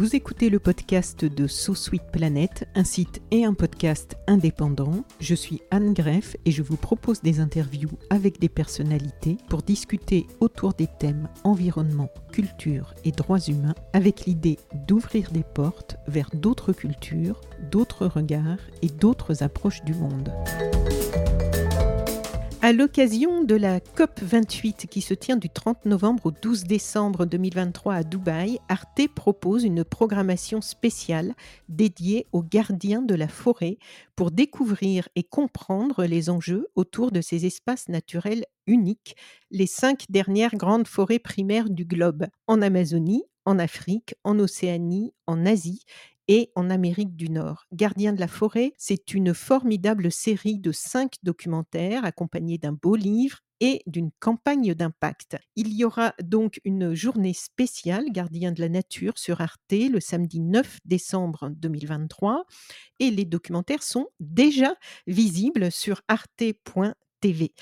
Vous écoutez le podcast de So Sweet Planet, un site et un podcast indépendant. Je suis Anne Greff et je vous propose des interviews avec des personnalités pour discuter autour des thèmes environnement, culture et droits humains avec l'idée d'ouvrir des portes vers d'autres cultures, d'autres regards et d'autres approches du monde. À l'occasion de la COP 28 qui se tient du 30 novembre au 12 décembre 2023 à Dubaï, Arte propose une programmation spéciale dédiée aux gardiens de la forêt pour découvrir et comprendre les enjeux autour de ces espaces naturels uniques, les cinq dernières grandes forêts primaires du globe, en Amazonie, en Afrique, en Océanie, en Asie et en Amérique du Nord. Gardien de la forêt, c'est une formidable série de cinq documentaires accompagnés d'un beau livre et d'une campagne d'impact. Il y aura donc une journée spéciale Gardien de la nature sur Arte le samedi 9 décembre 2023 et les documentaires sont déjà visibles sur arte.tv. TV.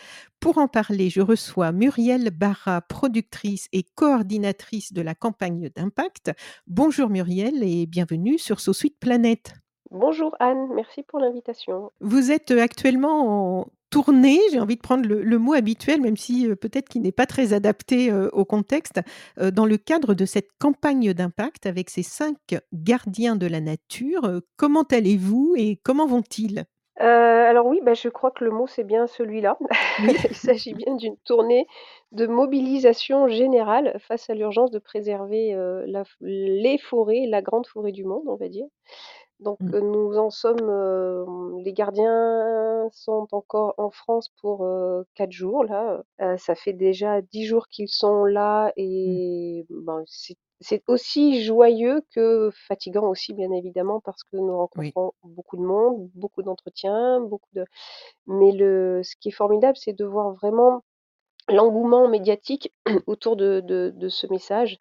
Pour en parler, je reçois Muriel Barra, productrice et coordinatrice de la campagne d'impact. Bonjour Muriel et bienvenue sur So Suite Planète. Bonjour Anne, merci pour l'invitation. Vous êtes actuellement en tournée, j'ai envie de prendre le, mot habituel, même si euh, peut-être qu'il n'est pas très adapté euh, au contexte, euh, dans le cadre de cette campagne d'impact avec ces cinq gardiens de la nature. comment allez-vous et comment vont-ils? Euh, alors oui, bah, je crois que le mot, c'est bien celui-là. Il s'agit bien d'une tournée de mobilisation générale face à l'urgence de préserver, euh, les forêts, la grande forêt du monde, on va dire. Donc, mmh. euh, nous en sommes, les gardiens sont encore en France pour, quatre jours là, ça fait déjà dix jours qu'ils sont là mmh. et ben, c'est c'est aussi joyeux que fatigant aussi, bien évidemment, parce que nous rencontrons beaucoup de monde, beaucoup d'entretiens, beaucoup de mais le ce qui est formidable, c'est de voir vraiment l'engouement médiatique autour de de ce message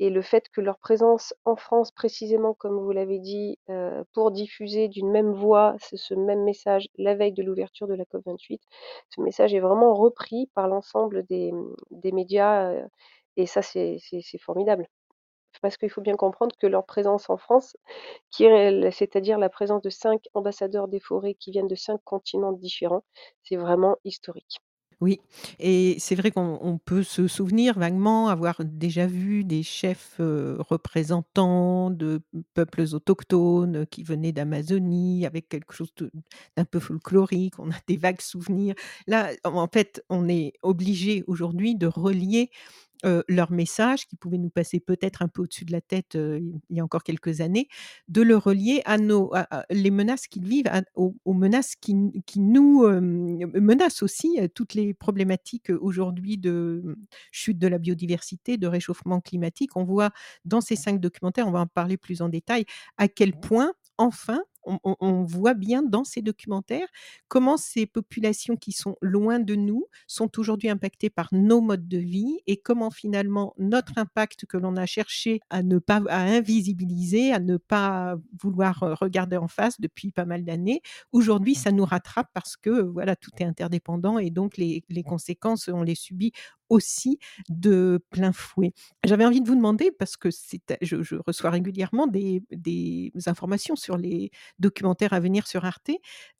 et le fait que leur présence en France, précisément comme vous l'avez dit, euh, pour diffuser d'une même voix ce même message la veille de l'ouverture de la COP 28, ce message est vraiment repris par l'ensemble des des médias, euh, et ça c'est formidable parce qu'il faut bien comprendre que leur présence en France, c'est-à-dire la présence de cinq ambassadeurs des forêts qui viennent de cinq continents différents, c'est vraiment historique. Oui, et c'est vrai qu'on peut se souvenir vaguement avoir déjà vu des chefs représentants de peuples autochtones qui venaient d'Amazonie avec quelque chose d'un peu folklorique. On a des vagues souvenirs. Là, en fait, on est obligé aujourd'hui de relier leur message, qui pouvait nous passer peut-être un peu au-dessus de la tête il y a encore quelques années, de le relier à, nos, les menaces qu'ils vivent, aux, menaces qui, qui nous menacent aussi, toutes les problématiques aujourd'hui de mmh, chute de la biodiversité, de réchauffement climatique. On voit dans ces cinq documentaires, on va en parler plus en détail, à quel point enfin, on, voit bien dans ces documentaires comment ces populations qui sont loin de nous sont aujourd'hui impactées par nos modes de vie et comment finalement notre impact que l'on a cherché à ne pas à invisibiliser, à ne pas vouloir euh, regarder en face depuis pas mal d'années, aujourd'hui ça nous rattrape parce que voilà tout est interdépendant et donc les, les conséquences on les subit aussi de plein fouet. J'avais envie de vous demander, parce que je, je reçois régulièrement des, des, informations sur les documentaires à venir sur Arte.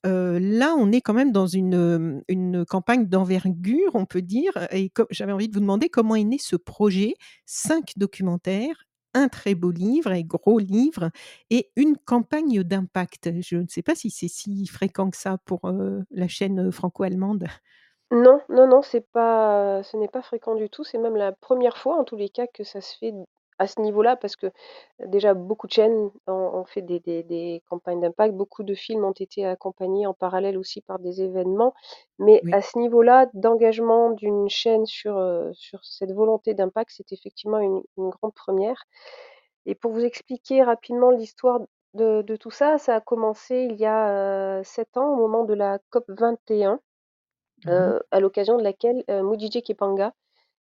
Euh, là, on est quand même dans une, une campagne d'envergure, on peut dire. Et j'avais envie de vous demander comment est né ce projet, cinq documentaires un très beau livre, un gros livre, et une campagne d'impact. Je ne sais pas si c'est si fréquent que ça pour euh, la chaîne franco-allemande. Non, non, non, c'est pas, ce n'est pas fréquent du tout. C'est même la première fois, en tous les cas, que ça se fait à ce niveau-là parce que, déjà beaucoup de chaînes ont fait des des des campagnes d'impact. Beaucoup de films ont été accompagnés en parallèle aussi par des événements. Mais Oui. à ce niveau-là d'engagement d'une chaîne sur, heu, sur cette volonté d'impact, c'est effectivement une une grande première. Et pour vous expliquer rapidement l'histoire de de tout ça, ça a commencé il y a, 7 ans au moment de la COP 21, Mmh à l'occasion de laquelle, Mudijé Kepanga,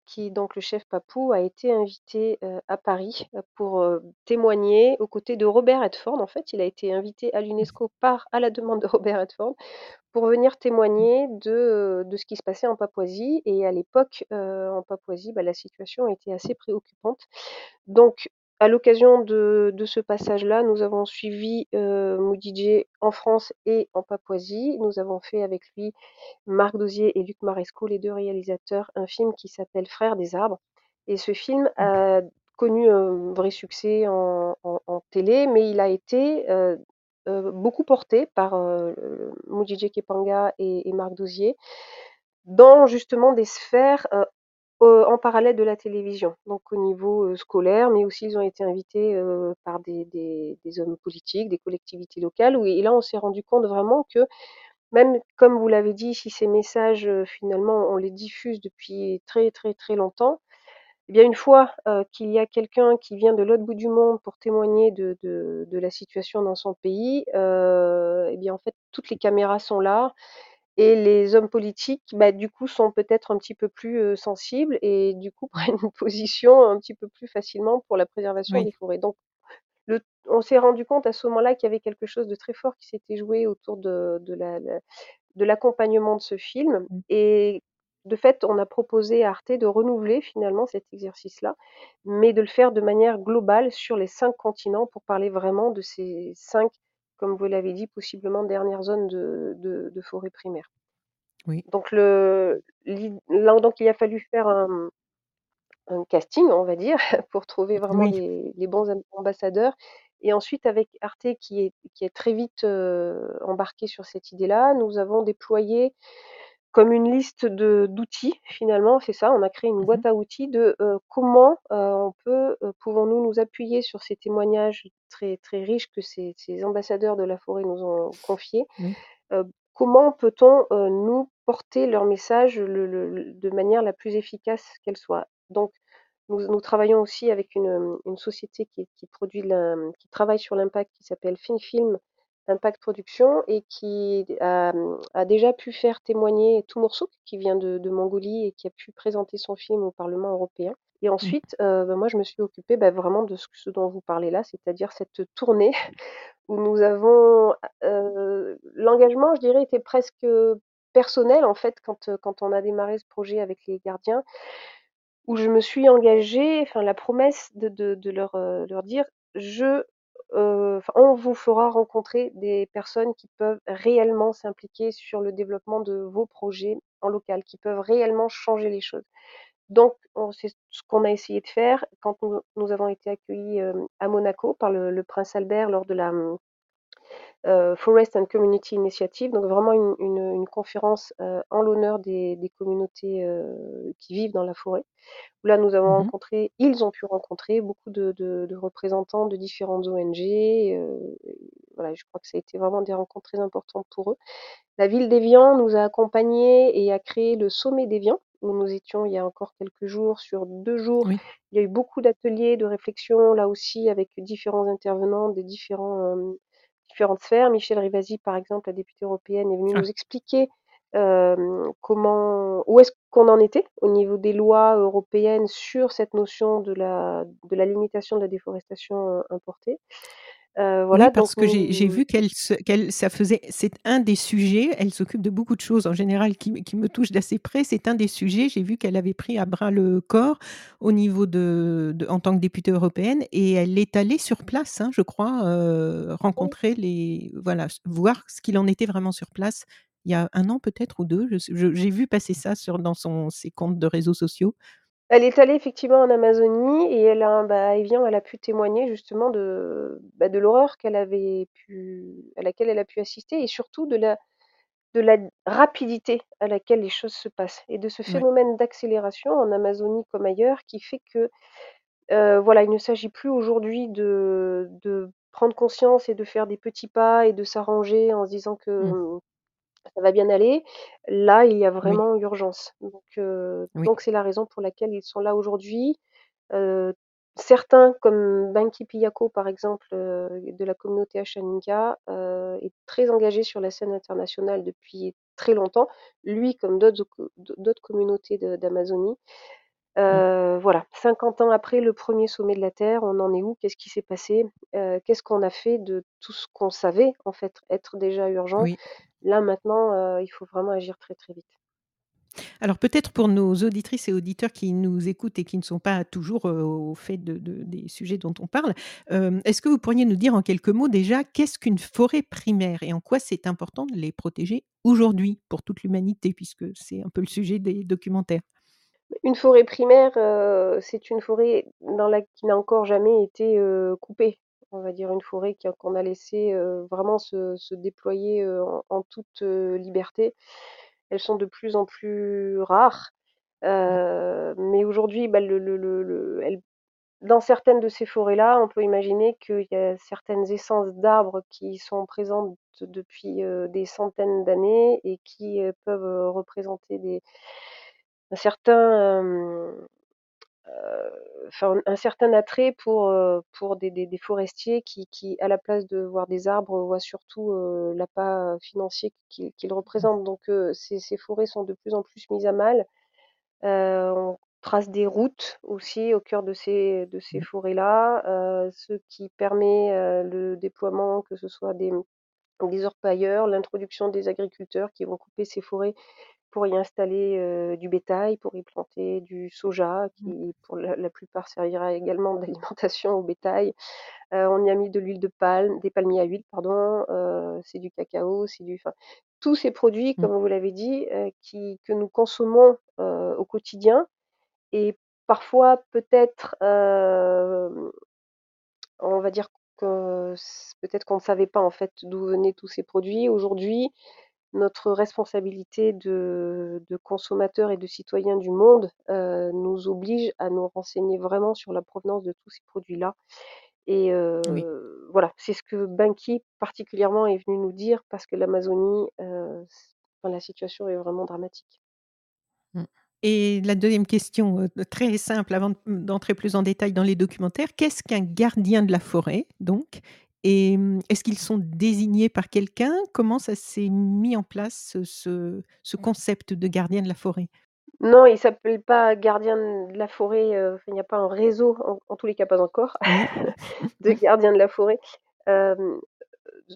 qui est donc le chef papou, a été invité, heu, à Paris, heu, pour, heu, témoigner aux côtés de Robert Redford. En fait, il a été invité à Mmh. l'UNESCO par à la demande de Robert Redford, pour venir Mmh. témoigner de, de ce qui se passait en Papouasie et à l'époque, en Papouasie, bah, la situation était assez préoccupante. Donc à l'occasion de de ce passage-là, nous avons suivi, Mudijé en France et en Papouasie. Nous avons fait avec lui, Marc Dauzier et Luc Marescot, les 2 réalisateurs, un film qui s'appelle Frères des arbres et ce film a connu un vrai succès en en en télé, mais il a été, heu heu, beaucoup porté par, heu, Mudijé Kepanga et et Marc Dauzier dans justement des sphères, heu, en parallèle de la télévision. Donc au niveau, scolaire, mais aussi ils ont été invités, par des hommes politiques, des collectivités locales et là on s'est rendu compte vraiment que même comme vous l'avez dit, si ces messages, finalement on les diffuse depuis très, très, très longtemps et bien une fois, qu'il y a quelqu'un qui vient de l'autre bout du monde pour témoigner de la situation dans son pays, heu et bien en fait toutes les caméras sont là et les hommes politiques, bah, du coup sont peut-être un petit peu plus, sensibles et du coup prennent une position un petit peu plus facilement pour la préservation Oui. des forêts. Donc le on s'est rendu compte à ce moment-là qu'il y avait quelque chose de très fort qui s'était joué autour de de la la de l'accompagnement de ce film Mmh. et de fait, on a proposé à Arte de renouveler finalement cet exercice-là, mais de le faire de manière globale sur les 5 continents pour parler vraiment de ces 5, comme vous l'avez dit, possiblement dernières zones de de de forêt primaire. Oui. Donc le donc il a fallu faire un un casting, on va dire, pour trouver vraiment Oui. les les bons am ambassadeurs et ensuite avec Arte qui est qui est très vite, heu, embarqué sur cette idée-là, nous avons déployé comme une liste de d'outils finalement, c'est ça, on a créé une Mmh mh. boîte à outils de, heu, comment, heu, on peut, heu, pouvons-nous nous appuyer sur ces témoignages très, très riches que ces ces ambassadeurs de la forêt nous ont confiés? Comment peut-on, nous porter leur message le le le de manière la plus efficace qu'elle soit? Donc nous nous travaillons aussi avec une, société qui qui produit la qui travaille sur l'impact qui s'appelle Film Impact Production et qui a, a déjà pu faire témoigner Toour Souk qui vient de de Mongolie et qui a pu présenter son film au Parlement européen et Mmh. ensuite, heu, bah, moi je me suis occupée, bah, vraiment de ce ce dont vous parlez là, c'est-à-dire cette tournée où nous avons, l'engagement je dirais était presque, personnel en fait quand, quand on a démarré ce projet avec les gardiens où je me suis engagée, enfin la promesse de de de leur, heu, leur dire: «Je, enfin on vous fera rencontrer des personnes qui peuvent réellement s'impliquer sur le développement de vos projets en local, qui peuvent réellement changer les choses». Donc on c'est ce qu'on a essayé de faire quand nous avons été accueillis, hem, à Monaco par le prince Albert lors de la, heu, Forest and Community Initiative, donc vraiment une une une conférence, heu, en l'honneur des des communautés, heu, qui vivent dans la forêt. Où là nous avons Mmh mh. rencontré ils ont pu rencontrer beaucoup de de de représentants de différentes ONG, voilà, je crois que ça a été vraiment des rencontres très importantes pour eux. La ville d'Évian nous a accompagnés et a créé le sommet d'Évian, où nous étions il y a encore quelques jours. Sur 2 jours, Oui. il y a eu beaucoup d'ateliers, de réflexion, là aussi avec différents intervenants des différents, différentes sphères. Michèle Rivasi par exemple, la députée européenne est venue Ah. nous expliquer, comment où est-ce qu'on en était au niveau des lois européennes sur cette notion de la de la limitation de la déforestation, importée. Oui, voilà donc parce que j'ai vu qu'elle se qu'elle ça faisait c'est un des sujets, elle s'occupe de beaucoup de choses en général qui me qui me touchent d'assez près. C'est un des sujets, j'ai vu qu'elle avait pris à bras le corps au niveau de de en tant que députée européenne et elle est allée sur place, hein, je crois, Oui. rencontrer les voilà, voir ce qu'il en était vraiment sur place. Il y a 1 an peut-être ou 2, je s je j'ai vu passer ça sur dans son ses comptes de réseaux sociaux. Elle est allée effectivement en Amazonie et elle a bah, à Évian, elle a pu témoigner justement de, bah, de l'horreur qu'elle avait pu à laquelle elle a pu assister et surtout de la de la rapidité à laquelle les choses se passent et de ce Ouais. phénomène d'accélération en Amazonie comme ailleurs qui fait que heu, voilà, il ne s'agit plus aujourd'hui de de prendre conscience et de faire des petits pas et de s'arranger en se disant que, Mmh. Ça va bien aller. Là, il y a Oui. vraiment urgence. Donc heu, Oui. donc c'est la raison pour laquelle ils sont là aujourd'hui. Certains comme Banky Piyako par exemple, de la communauté Ashaninka, heu, est très engagé sur la scène internationale depuis très longtemps. Lui comme d'autres co d'autres communautés d'Amazonie. Voilà, 50 ans après le 1er sommet de la terre, on en est où? Qu'est-ce qui s'est passé? Qu'est-ce qu'on a fait de tout ce qu'on savait en fait être déjà urgent? Oui. Là maintenant, heu, il faut vraiment agir très, très vite. Alors peut-être pour nos auditrices et auditeurs qui nous écoutent et qui ne sont pas toujours, heu, au fait de de des sujets dont on parle, hem, est-ce que vous pourriez nous dire en quelques mots déjà qu'est-ce qu'une forêt primaire et en quoi c'est important de les protéger aujourd'hui pour toute l'humanité puisque c'est un peu le sujet des documentaires? Une forêt primaire, heu, c'est une forêt dans la qui n'a encore jamais été, heu, coupée. On va dire une forêt qu'on a laissé, heu, vraiment se se déployer, en en toute, liberté. Elles sont de plus en plus rares, mais aujourd'hui, bah, le le le le elles dans certaines de ces forêts-là, on peut imaginer qu'il y a certaines essences d'arbres qui sont présentes depuis, des centaines d'années et qui, peuvent, représenter des un certain, hem, heu, enfin un certain attrait pour, pour des des des forestiers qui qui à la place de voir des arbres, voient surtout, heu, l'appât financier qu'ils Mmh. représentent. Donc ces ces forêts sont de plus en plus mises à mal. On trace des routes aussi au cœur de ces de ces Mmh. forêts-là, ce qui permet, le déploiement, que ce soit des, des orpailleurs, l'introduction des agriculteurs qui vont couper ces forêts pour y installer, du bétail, pour y planter du soja Mmh. qui pour la la plupart servira également d'alimentation au bétail. On y a mis de l'huile de palme, des palmiers à huile pardon, c'est du cacao, c'est du enfin tous ces produits Mmh. comme vous l'avez dit, qui que nous consommons, au quotidien et parfois peut-être, on va dire que peut-être qu'on ne savait pas en fait d'où venaient tous ces produits. Aujourd'hui, notre responsabilité de de consommateurs et de citoyens du monde, heu, nous oblige à nous renseigner vraiment sur la provenance de tous ces produits-là et Oui. heu, voilà, c'est ce que Banky particulièrement est venu nous dire parce que l'Amazonie, enfin la situation est vraiment dramatique. Mmh et la 2e question, très simple avant d'entrer plus en détail dans les documentaires. Qu'est-ce qu'un gardien de la forêt donc? Et mmh, est-ce qu'ils sont désignés par quelqu'un? Comment ça s'est mis en place ce ce ce concept de gardien de la forêt? Non, ils s'appellent pas gardiens de la forêt, il y a pas un réseau, en en tous les cas pas encore, de gardiens de la forêt.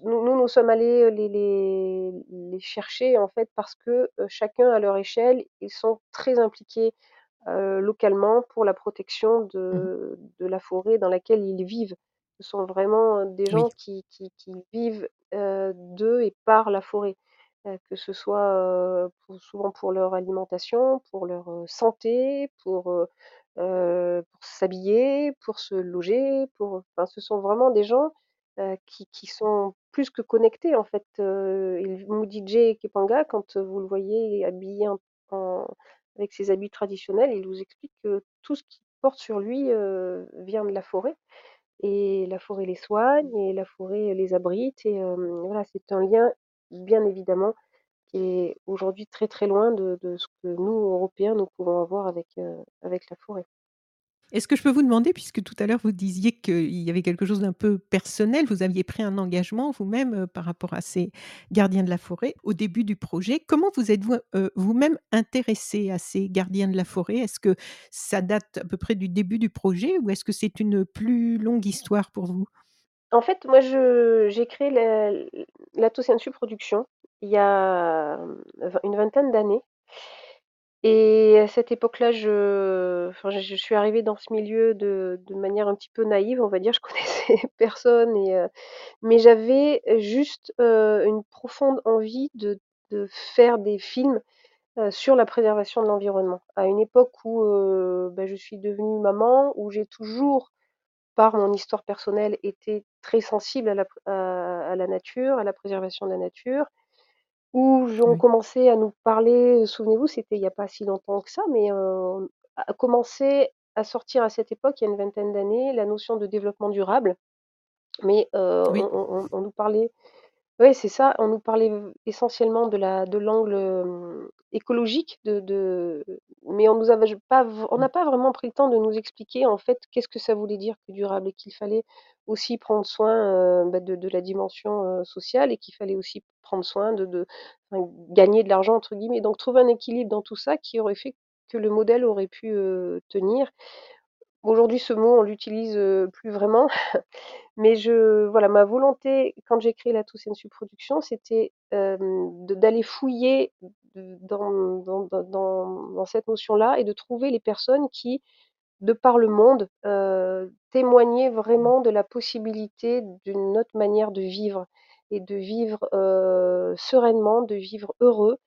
Nous nous nous sommes allés, les les les chercher en fait parce que, chacun à leur échelle, ils sont très impliqués, localement pour la protection Mmh mh. de de la forêt dans laquelle ils vivent. Ce sont vraiment, des Oui. gens qui qui qui vivent, de et par la forêt. Que ce soit, pour souvent pour leur alimentation, pour leur, santé, pour, s'habiller, pour se loger, pour, enfin ce sont vraiment des gens, qui qui sont plus que connectés en fait. Mudije Kepanga quand, vous le voyez habillé en en avec ses habits traditionnels, il vous explique que tout ce qu'il porte sur lui, vient de la forêt et la forêt les soigne et la forêt les abrite et voilà, c'est un lien bien évidemment qui est aujourd'hui très, très loin de de ce que nous Européens, nous pouvons avoir avec la forêt. Est-ce que je peux vous demander, puisque tout à l'heure vous disiez qu'il y avait quelque chose d'un peu personnel, vous aviez pris un engagement vous-même, heu, par rapport à ces gardiens de la forêt, au début du projet. Comment vous êtes-vous, heu, vous-même intéressé à ces gardiens de la forêt? Est-ce que ça date à peu près du début du projet ou est-ce que c'est une plus longue histoire pour vous? En fait, moi j'ai créé la l l'Ato-Sensu Production il y a, vingt une vingtaine d'années et à cette époque-là, je enfin je suis arrivée dans ce milieu de manière un petit peu naïve, on va dire. Je connaissais personne heu, mais j'avais juste, heu, une profonde envie de faire des films, heu, sur la préservation de l'environnement. À une époque où, bah, je suis devenue maman, où j'ai toujours, par mon histoire personnelle, été très sensible à la nature, à la préservation de la nature, où j on Oui. commençait à nous parler, souvenez-vous, c'était il y a pas si longtemps que ça, mais heu, à commencer à sortir à cette époque, il y a une vingtaine d'années, la notion de développement durable. Mais, heu, Oui. on on on on nous parlait ouais, c'est ça, on nous parlait essentiellement de la de l'angle, écologique de de mais on nous avait pas v on Mmh. n'a pas vraiment pris le temps de nous expliquer, en fait, qu'est-ce que ça voulait dire que durable et qu'il fallait aussi prendre soin, bah, de de la dimension, sociale et qu'il fallait aussi prendre soin de de enfin, «gagner de l'argent» entre guillemets. Donc trouver un équilibre dans tout ça qui aurait fait que le modèle aurait pu, tenir. Aujourd'hui, ce mot, on l'utilise, plus vraiment, mais je voilà, ma volonté quand j'ai créé la Toussaint Production, c'était, de d'aller fouiller dans dans dans dans cette notion-là et de trouver les personnes qui, de par le monde, heu, témoignaient Mmh. vraiment de la possibilité d'une autre manière de vivre et de vivre, sereinement, de vivre heureux.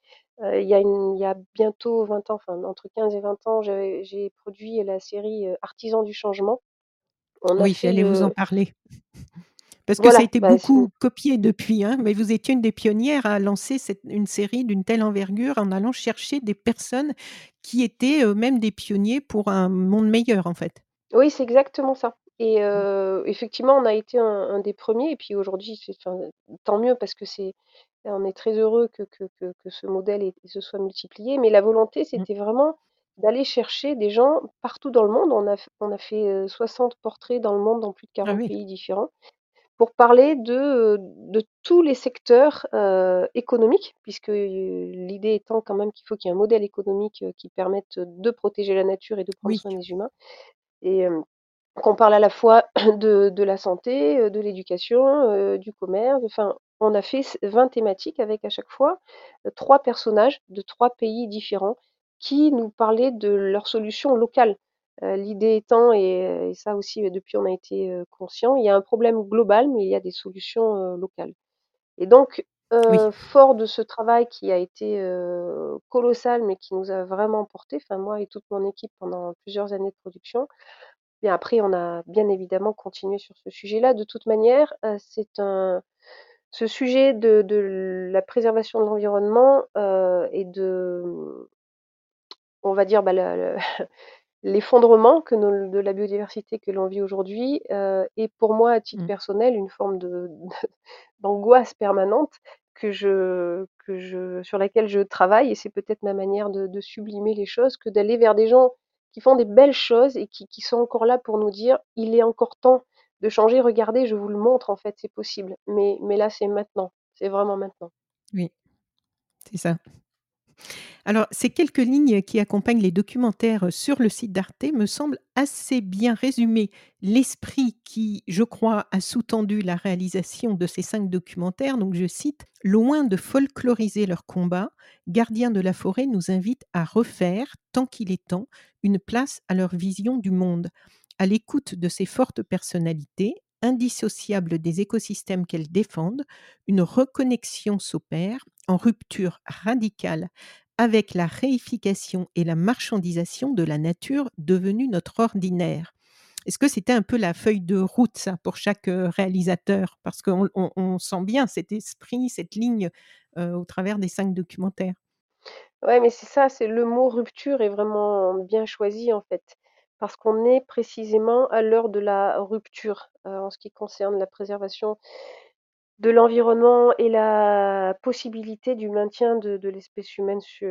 Il y a une il y a bientôt 20 ans, enfin entre 15 et 20 ans, j'ai produit la série, Artisans du changement. On Oui, j'allais vous en le parler. Parce que ça a été bah, beaucoup copié depuis, hein, mais vous étiez une des pionnières à lancer cette une série d'une telle envergure en allant chercher des personnes qui étaient, eux, mêmes des pionniers pour un monde meilleur, en fait. Oui, c'est exactement ça et Mmh. effectivement, on a été un un des 1ers et puis aujourd'hui, c'est enfin, tant mieux parce que c'est on est très heureux que que que que ce modèle ait se soit multiplié, mais la volonté, Mmh. c'était vraiment d'aller chercher des gens partout dans le monde. On a on a fait, heu, 60 portraits dans le monde, dans plus de Ah 40 oui. pays différents, pour parler de, de tous les secteurs, économiques puisque, l'idée étant quand même qu'il faut qu'il y ait un modèle économique, qui permette de protéger la nature et de prendre Oui. soin des humains et qu'on parle à la fois de de la santé, heu, de l'éducation, heu, du commerce, enfin, on a fait c 20 thématiques avec à chaque fois, heu, 3 personnages de 3 pays différents qui nous parlaient de leurs solutions locales. L'idée étant et ça aussi, depuis on a été, heu, conscients, il y a un problème global, mais il y a des solutions, locales et donc, Oui. fort de ce travail qui a été, colossal, mais qui nous a vraiment portés, enfin moi et toute mon équipe pendant plusieurs années de production, et après on a bien évidemment continué sur ce sujet-là. De toute manière, heu, c'est un ce sujet de de la préservation de l'environnement, heu et de, on va dire, bah, le le l'effondrement de la biodiversité que l'on vit aujourd'hui, est pour moi, à titre Mmh. personnel, une forme de d'angoisse permanente que je que je sur laquelle je travaille et c'est peut-être ma manière de de sublimer les choses que d'aller vers des gens qui font des belles choses et qui sont encore là pour nous dire: «Il est encore temps de changer, regardez, je vous le montre, en fait, c'est possible». Mais mais là, c'est maintenant, c'est vraiment maintenant. Oui, c'est ça. Alors, ces quelques lignes qui accompagnent les documentaires sur le site d'Arte me semblent assez bien résumer l'esprit qui, je crois, a sous-tendu la réalisation de ces 5 documentaires. Donc je cite: «Loin de folkloriser leurs combats, Gardiens de la forêt nous invitent à refaire, tant qu'il est temps, une place à leur vision du monde. À l'écoute de ces fortes personnalités, indissociables des écosystèmes qu'elles défendent, une reconnexion s'opère, en rupture radicale avec la réification et la marchandisation de la nature devenue notre ordinaire». Est-ce que c'était un peu la feuille de route ça, pour chaque, réalisateur? Parce qu'on on on sent bien cet esprit, cette ligne, au travers des 5 documentaires. Ouais, mais c'est ça, c'est le mot rupture est vraiment bien choisi, en fait, parce qu'on est précisément à l'heure de la rupture, en ce qui concerne la préservation de l'environnement et la possibilité du maintien de de l'espèce humaine su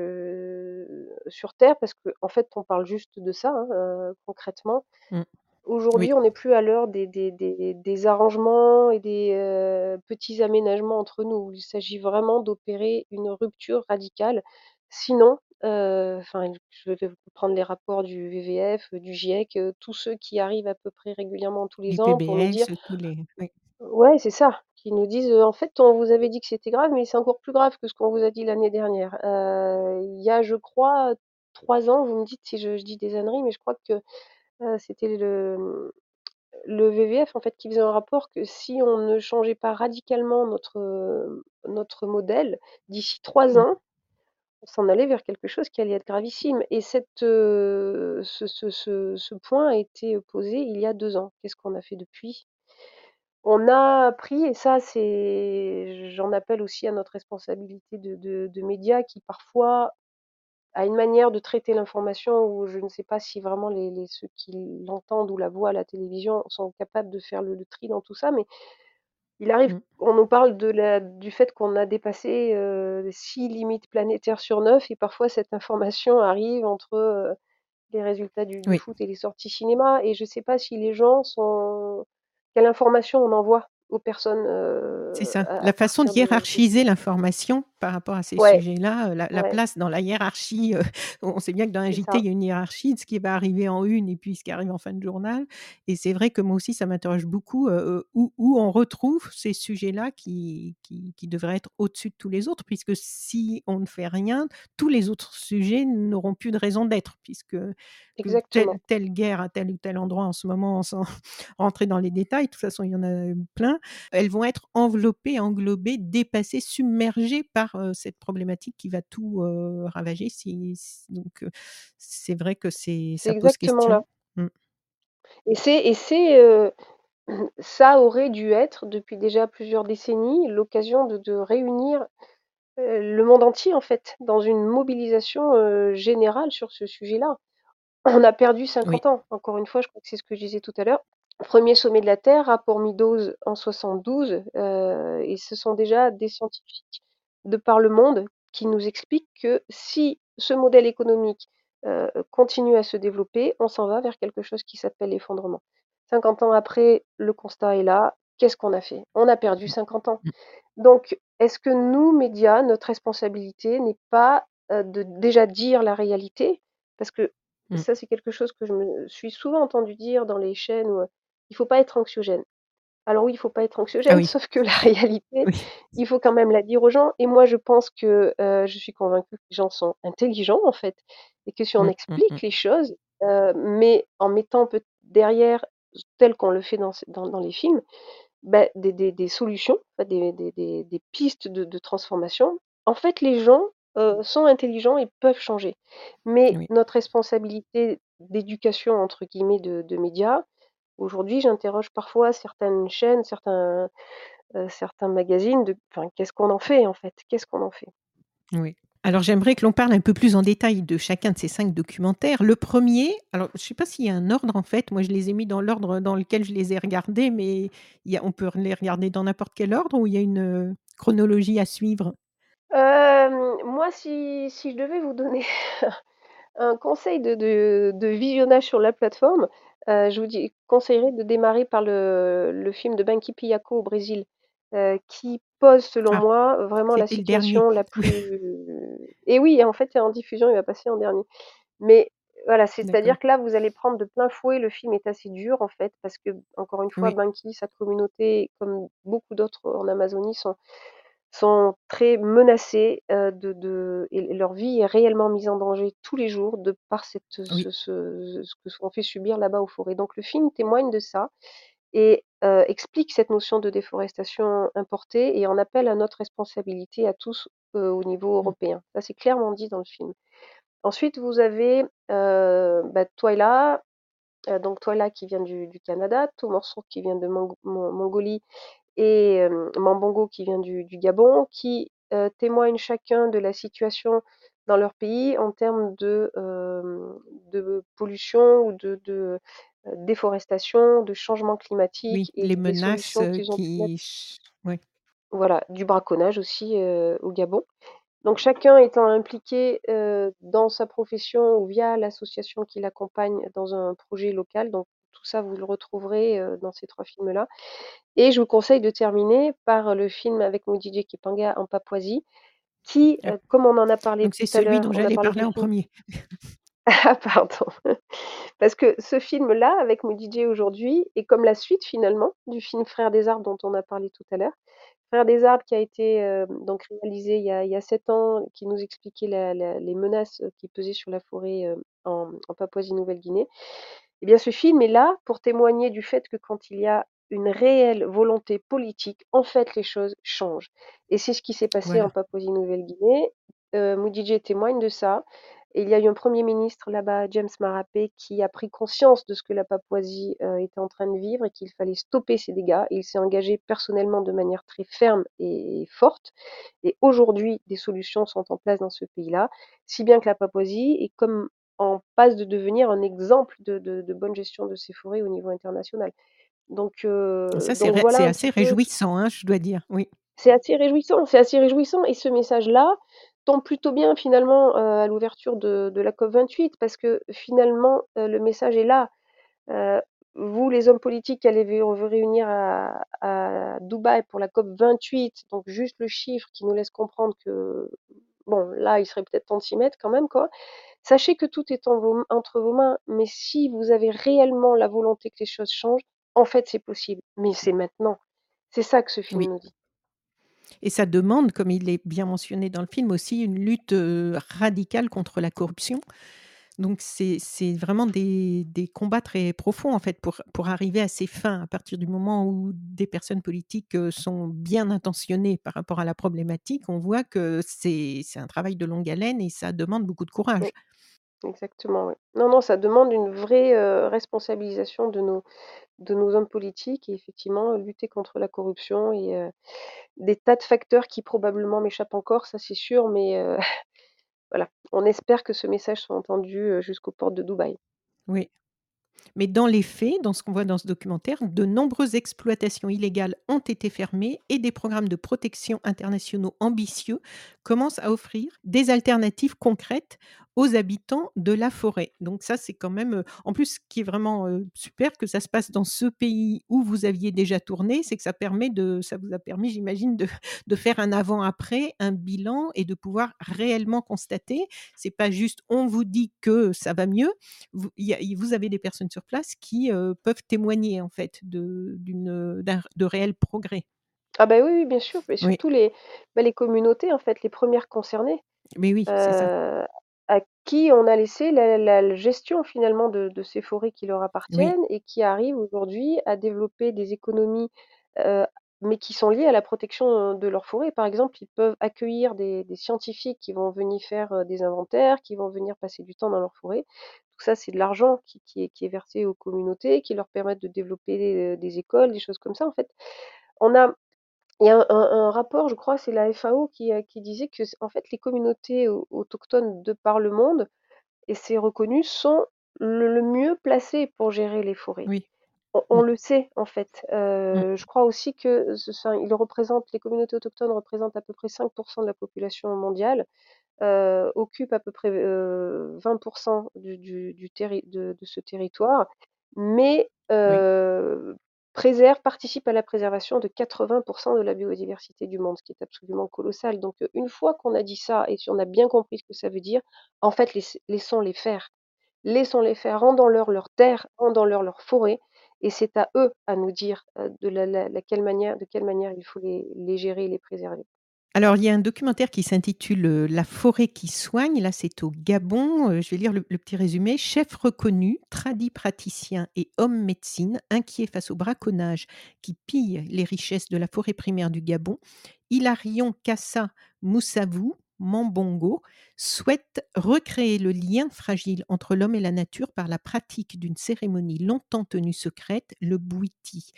sur terre. Parce qu'en fait, on parle juste de ça, hein, heu, concrètement. Mmh. Aujourd'hui, Oui. on n'est plus à l'heure des des des des arrangements et des, heu, petits aménagements entre nous. Il s'agit vraiment d'opérer une rupture radicale. Sinon, enfin, je vais prendre les rapports du WWF, du GIEC, tous ceux qui arrivent à peu près régulièrement tous les ans pour nous dire l'IPBES, tous les oui. ouais, c'est ça, qui nous disent, heu: «En fait, on vous avait dit que c'était grave, mais c'est encore plus grave que ce qu'on vous a dit l'année dernière». Heu, il y a, je crois, 3 ans, vous me dites si je je dis des âneries, mais je crois que, heu, c'était le, le WWF, en fait, qui faisait un rapport que si on ne changeait pas radicalement notre, notre modèle, d'ici 3 Mmh. ans, on s'en allait vers quelque chose qui allait être gravissime et cette, ce ce ce ce point a été posé il y a 2 ans. Qu'est-ce qu'on a fait depuis? On a pris et ça, c'est j'en appelle aussi à notre responsabilité de de de médias qui parfois a une manière de traiter l'information où je ne sais pas si vraiment les les ceux qui l'entendent ou la voient à la télévision sont capables de faire le le tri dans tout ça, mais il arrive Mmh. on nous parle de la du fait qu'on a dépassé, heu, 6 limites planétaires sur 9 et parfois cette information arrive entre, heu, les résultats du du foot et les sorties cinéma et je sais pas si les gens sont quelle information on envoie aux personnes, C'est heu, ça. à à La façon de hiérarchiser l'information par rapport à ces Ouais, sujets-là, heu, la la ouais, place dans la hiérarchie, heu, on sait bien que dans un JT, il y a une hiérarchie de ce qui va arriver en une et puis ce qui arrive en fin de journal. Et c'est vrai que moi aussi ça m'interroge beaucoup, où où on retrouve ces sujets-là qui qui qui devraient être au-dessus de tous les autres puisque si on ne fait rien, tous les autres sujets n'auront plus de raison d'être puisque telle telle guerre à tel ou tel endroit en ce moment sans rentrer dans les détails, de toute façon il y en a plein, elles vont être enveloppées, englobées, dépassées, submergées par, cette problématique qui va tout, ravager si donc c'est vrai que c'est ça pose exactement là question. Mmh. et c'est et c'est, heu, ça aurait dû être depuis déjà plusieurs décennies l'occasion de de réunir, le monde entier en fait dans une mobilisation, générale sur ce sujet-là. On a perdu Oui, 50 ans. Encore une fois, je crois que c'est ce que je disais tout à l'heure. Premier sommet de la Terre, rapport Meadows en 72, heu et ce sont déjà des scientifiques de par le monde qui nous expliquent que si ce modèle économique, heu, continue à se développer, on s'en va vers quelque chose qui s'appelle l'effondrement. 50 ans après, le constat est là. Qu'est-ce qu'on a fait? On a perdu 50 ans. mmh, Donc, est-ce que nous, médias, notre responsabilité n'est pas, heu, de déjà dire la réalité? Parce que mmh. ça, c'est quelque chose que je me suis souvent entendu dire dans les chaînes où, il faut pas être anxiogène. Alors oui, il faut pas être Ah anxiogène, oui, sauf que la réalité, oui. il faut quand même la dire aux gens et moi je pense que, je suis convaincue que les gens sont intelligents, en fait et que si on Mmh, mmh, mmh. explique les choses, mais en mettant peut derrière, tel qu'on le fait dans dans dans les films, bah, des des des solutions, des des des des pistes de de transformation. En fait, les gens, heu, sont intelligents et peuvent changer. Mais Oui. notre responsabilité «d'éducation» entre guillemets de de médias, aujourd'hui, j'interroge parfois certaines chaînes, certains, certains magazines de qu'est-ce qu'on en fait, en fait? Qu'est-ce qu'on en fait? Oui. Alors j'aimerais que l'on parle un peu plus en détail de chacun de ces 5 documentaires. Le premier, alors je ne sais pas s'il y a un ordre en fait, moi je les ai mis dans l'ordre dans lequel je les ai regardés, mais il y a on peut les regarder dans n'importe quel ordre ou il y a une, heu, chronologie à suivre? Moi, si si je devais vous donner Un conseil de de de visionnage sur la plateforme, heu, je vous dis conseillerais de démarrer par le le film de Banky Piako au Brésil, heu, qui pose selon Ah, moi vraiment la situation la plus et oui, en fait, en diffusion, il va passer en dernier. Mais voilà, c'est-à-dire que là, vous allez prendre de plein fouet le film est assez dur, en fait, parce que encore une fois, Oui, Banky, sa communauté, comme beaucoup d'autres en Amazonie, sont sont très menacés, heu, de de et leur vie est réellement mise en danger tous les jours de par cette oui. ce ce ce que qu'on fait subir là-bas aux forêts. Donc le film témoigne de ça et heu, explique cette notion de déforestation importée et en appelle à notre responsabilité à tous, heu, au niveau Mmh. européen. Ça, c'est clairement dit dans le film. Ensuite, vous avez, bah, Twyla, donc Twyla qui vient du du Canada, Tomorso qui vient de Mongo Mon Mongolie et Mambongo qui vient du du Gabon, qui, témoignent chacun de la situation dans leur pays en termes de, pollution ou de déforestation, de changement Oui, climatique et les menaces, qui ch ouais, voilà, du braconnage aussi, au Gabon. Donc chacun étant impliqué, dans sa profession ou via l'association qui l'accompagne dans un projet local, donc tout ça vous le retrouverez, dans ces 3 films-là. Et je vous conseille de terminer par le film avec Mudijé Kipanga en Papouasie qui, comme on en a parlé donc c'est tout à celui l'heure, dont on a j'allais parlé parler en film premier. ah pardon, parce que ce film-là avec Mudijé aujourd'hui est comme la suite finalement du film Frères des arbres dont on a parlé tout à l'heure. Frères des arbres qui a été, donc réalisé il y a il y a 7 ans, qui nous expliquait la la les menaces, qui pesaient sur la forêt, en en Papouasie-Nouvelle-Guinée. Eh bien, ce film est là pour témoigner du fait que quand il y a une réelle volonté politique, en fait, les choses changent. Et c'est ce qui s'est passé en. Papouasie-Nouvelle-Guinée. Mudijé témoigne de ça et il y a eu un 1er ministre là-bas, James Marape, qui a pris conscience de ce que la Papouasie, heu, était en train de vivre et qu'il fallait stopper ces dégâts. Il s'est engagé personnellement de manière très ferme et forte et aujourd'hui, des solutions sont en place dans ce pays-là, si bien que la Papouasie est comme en passe de devenir un exemple de de de bonne gestion de ses forêts au niveau international. Donc heu, Ça, c'est voilà assez peu réjouissant, hein, je dois dire, oui. c'est assez réjouissant, c'est assez réjouissant et ce message-là tombe plutôt bien finalement, à l'ouverture de de la COP28 parce que finalement, le message est là. Vous les hommes politiques allez vous vous réunir à à Dubaï pour la COP28, donc juste le chiffre qui nous laisse comprendre que, bon, là, il serait peut-être temps de s'y mettre quand même, quoi. Sachez que tout est en vos entre vos mains, mais si vous avez réellement la volonté que les choses changent, en fait, c'est possible, mais c'est maintenant. C'est ça que ce film Oui. nous dit. Et ça demande, comme il est bien mentionné dans le film aussi, une lutte, heu, radicale contre la corruption. Donc c'est vraiment des des combats très profonds, en fait, pour pour arriver à ces fins. À partir du moment où des personnes politiques, sont bien intentionnées par rapport à la problématique, on voit que c'est un travail de longue haleine et ça demande beaucoup de courage. exactement. Non, non, ça demande une vraie, responsabilisation de nos de nos hommes politiques et effectivement, lutter contre la corruption et des tas de facteurs qui probablement m'échappent encore, ça c'est sûr, mais on espère que ce message soit entendu, jusqu'aux portes de Dubaï. Oui. Mais dans les faits, dans ce qu'on voit dans ce documentaire, de nombreuses exploitations illégales ont été fermées et des programmes de protection internationaux ambitieux commencent à offrir des alternatives concrètes aux habitants de la forêt. Donc ça, c'est quand même, en plus, ce qui est vraiment, super que ça se passe dans ce pays où vous aviez déjà tourné, c'est que ça permet de ça vous a permis, j'imagine, de de faire un avant-après, un bilan et de pouvoir réellement constater. C'est pas juste on vous dit que ça va mieux. Vous il y a il vous avez des personnes sur place qui, peuvent témoigner, en fait, de d'une, heu, d'un de réels progrès. Ah bah, oui, oui, bien sûr Oui. surtout les bah, les communautés, en fait, les 1res concernées, Mais oui, c'est ça. Qui on a laissé la la la gestion finalement de de ces forêts qui leur Oui. appartiennent et qui arrivent aujourd'hui à développer des économies, heu, mais qui sont liées à la protection de leurs forêts. Par exemple, ils peuvent accueillir des des scientifiques qui vont venir faire, des inventaires, qui vont venir passer du temps dans leurs forêts. Tout ça, c'est de l'argent qui qui est qui est versé aux communautés, qui leur permettent de développer, heu, des écoles, des choses comme ça, en fait. On a il y a un un un rapport, je crois, c'est la FAO qui, heu, qui disait que en fait, les communautés au autochtones de par le monde et c'est reconnu, sont le le mieux placées pour gérer les forêts. Oui. On on Mmh. le sait, en fait. Mmh. Heu, je crois aussi que ce enfin, ils représentent les communautés autochtones représentent à peu près 5 % de la population mondiale, heu, occupent à peu près, heu, 20 % du du du terri de de ce territoire, mais Oui. Préservent participent à la préservation de 80 % de la biodiversité du monde, ce qui est absolument colossal. Donc heu, une fois qu'on a dit ça et si on a bien compris ce que ça veut dire, en fait, laiss laissons-les faire. Laissons-les faire, rendons-leur leurs terres, rendons-leur leurs forêts et c'est à eux à nous dire, heu, de quelle manière il faut les gérer et les préserver. Alors, il y a un documentaire qui s'intitule, heu, «La forêt qui soigne», là, c'est au Gabon, heu, je vais lire le petit résumé: «Chef reconnu, tradipraticien et homme médecine, inquiet face au braconnage qui pille les richesses de la forêt primaire du Gabon, Hilarion Kassa Moussavou Mambongo souhaite recréer le lien fragile entre l'homme et la nature par la pratique d'une cérémonie longtemps tenue secrète, le Bwiti.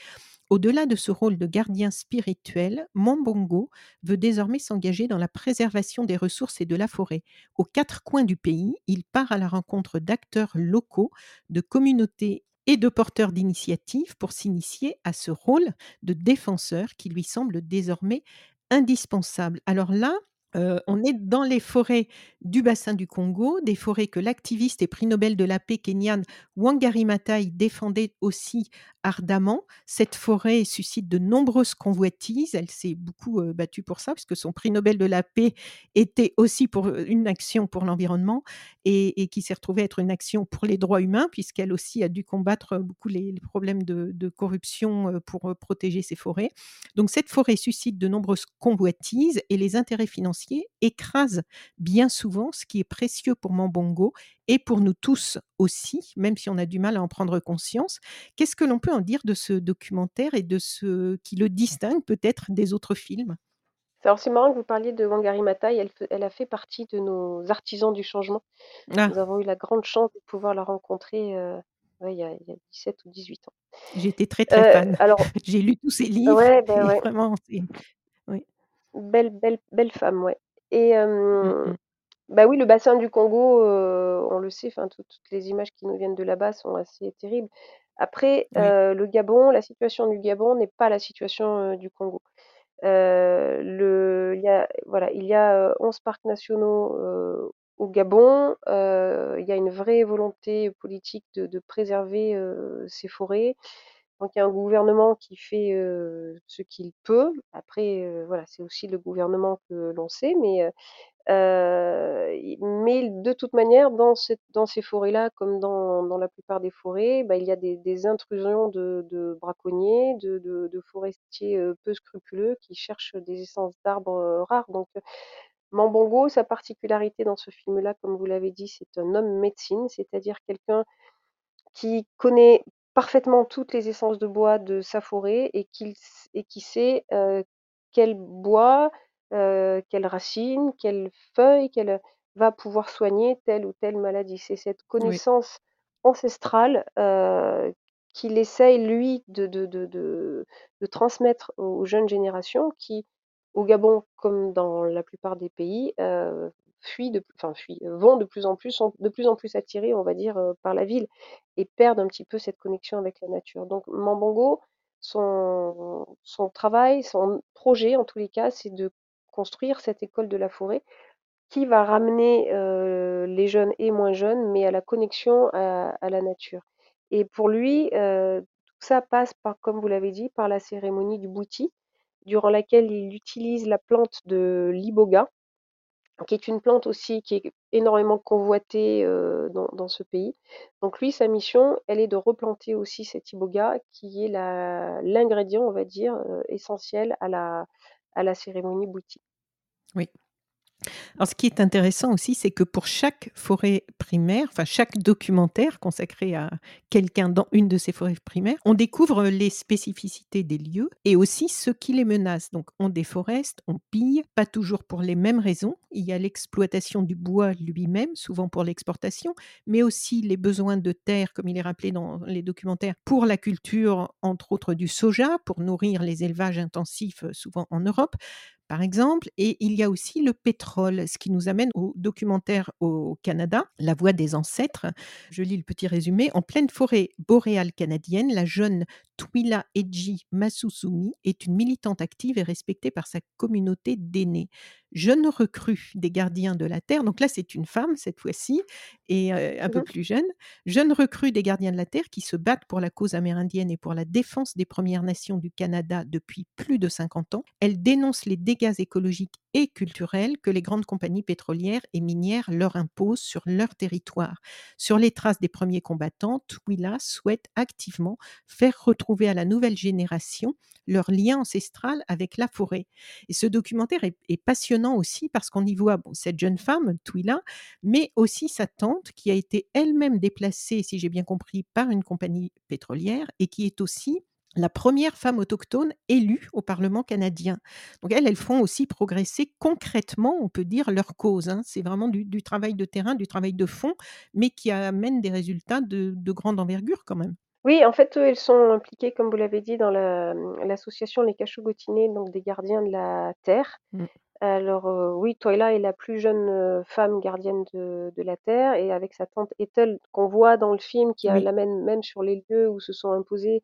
Au-delà de ce rôle de gardien spirituel, Mambongo veut désormais s'engager dans la préservation des ressources et de la forêt. Aux 4 coins du pays, il part à la rencontre d'acteurs locaux, de communautés et de porteurs d'initiatives pour s'initier à ce rôle de défenseur qui lui semble désormais indispensable». Alors là, on est dans les forêts du bassin du Congo, des forêts que l'activiste et prix Nobel de la paix kényane Wangari Maathai défendait aussi ardemment. Cette forêt suscite de nombreuses convoitises. Elle s'est beaucoup, battue pour ça, puisque son prix Nobel de la paix était aussi pour, une action pour l'environnement et qui s'est retrouvée être une action pour les droits humains, puisqu'elle aussi a dû combattre beaucoup les problèmes de de corruption, pour, protéger ces forêts. Donc cette forêt suscite de nombreuses convoitises et les intérêts financiers écrasent bien souvent ce qui est précieux pour Mambongo et pour nous tous aussi, même si on a du mal à en prendre conscience. Qu'est-ce que l'on peut en dire de ce documentaire et de ce qui le distingue peut-être des autres films? Alors c'est marrant que vous parliez de Wangari Maathai, elle elle a fait partie de nos artisans du changement. Ah! Nous avons eu la grande chance de pouvoir la rencontrer, ouais, il y a il y a 17 ou 18 ans. J'étais très, très Heu, fan. alors J'ai lu tous ses livres ouais, et ouais. vraiment c'est oui. Belle belle belle femme, ouais et Mmh mh. bah, oui, le bassin du Congo, heu, on le sait, enfin, toutes toutes les images qui nous viennent de là-bas sont assez terribles. Après, Oui. heu, le Gabon, la situation du Gabon n'est pas la situation, heu, du Congo. Heu, le il y a voilà, il y a, heu, 11 parcs nationaux, heu, au Gabon. Heu, il y a une vraie volonté politique de de préserver, heu, ces forêts. Donc il y a un gouvernement qui fait, ce qu'il peut. Après, voilà, c'est aussi le gouvernement que l'on sait, mais mais de toute manière, dans ces forêts-là, comme dans la plupart des forêts, bah, il y a des intrusions de braconniers, de forestiers, peu scrupuleux qui cherchent des essences d'arbres, rares. Donc Mambongo, sa particularité dans ce film-là, comme vous l'avez dit, c'est un homme médecine, c'est-à-dire quelqu'un qui connaît parfaitement toutes les essences de bois de sa forêt et qu'il et qui sait, quel bois, heu, quelles racines, quelles feuilles, quelle va pouvoir soigner telle ou telle maladie. C'est cette Oui. connaissance ancestrale, qu'il essaye lui de de de de transmettre aux jeunes générations qui, au Gabon comme dans la plupart des pays, fuient de vont de plus en plus sont de plus en plus attirés, on va dire, heu, par la ville et perdent un petit peu cette connexion avec la nature. Donc Mambongo, son son travail, son projet en tous les cas, c'est de construire cette école de la forêt qui va ramener, heu, les jeunes et moins jeunes, mais à la connexion à la nature et pour lui, heu, tout ça passe par, comme vous l'avez dit, par la cérémonie du Bouti, durant laquelle il utilise la plante de l'iboga, qui est une plante aussi qui est énormément convoitée, heu, dans dans ce pays. Donc lui, sa mission, elle est de replanter aussi cet iboga qui est l'ingrédient, on va dire, heu, essentiel à la à la cérémonie Bouti. Oui. Alors ce qui est intéressant aussi, c'est que pour chaque forêt primaire, enfin chaque documentaire consacré à quelqu'un dans une de ces forêts primaires, on découvre les spécificités des lieux et aussi ce qui les menace. Donc on déforeste, on pille, pas toujours pour les mêmes raisons. Il y a l'exploitation du bois lui-même, souvent pour l'exportation, mais aussi les besoins de terre, comme il est rappelé dans les documentaires, pour la culture, entre autres du soja, pour nourrir les élevages intensifs, souvent en Europe, par exemple et il y a aussi le pétrole, ce qui nous amène au documentaire au Canada, La voix des ancêtres. Je lis le petit résumé: «En pleine forêt boréale canadienne, la jeune Twiela Edji Masusumi est une militante active et respectée par sa communauté d'aînés. Jeune recrue des gardiens de la terre», donc là c'est une femme cette fois-ci et heu, un Mmh peu mh. plus jeune. Jeune recrue des gardiens de la terre qui se battent pour la cause amérindienne et pour la défense des Premières Nations du Canada depuis plus de 50 ans. Elle dénonce les dégâts écologiques et culturels que les grandes compagnies pétrolières et minières leur imposent sur leur territoire. Sur les traces des premiers combattants, Twiela souhaite activement faire retrouver à la nouvelle génération leur lien ancestral avec la forêt et ce documentaire est passionnant aussi parce qu'on y voit, cette jeune femme, Twiela, mais aussi sa tante qui a été elle-même déplacée, si j'ai bien compris, par une compagnie pétrolière et qui est aussi la 1re femme autochtone élue au parlement canadien. Donc elles, elles font aussi progresser concrètement, on peut dire, leur cause, hein. C'est vraiment du du travail de terrain, du travail de fond, mais qui amène des résultats de de grande envergure quand même. Oui, en fait, elles sont impliquées, comme vous l'avez dit, dans la, mmh, l'association Les Kachougotinés, donc des gardiens de la terre. Mmh. Alors, heu, oui, Twiela est la plus jeune, heu, femme gardienne de de la terre et avec sa tante Ethel qu'on voit dans le film qui Oui. l'amène même sur les lieux où se sont imposées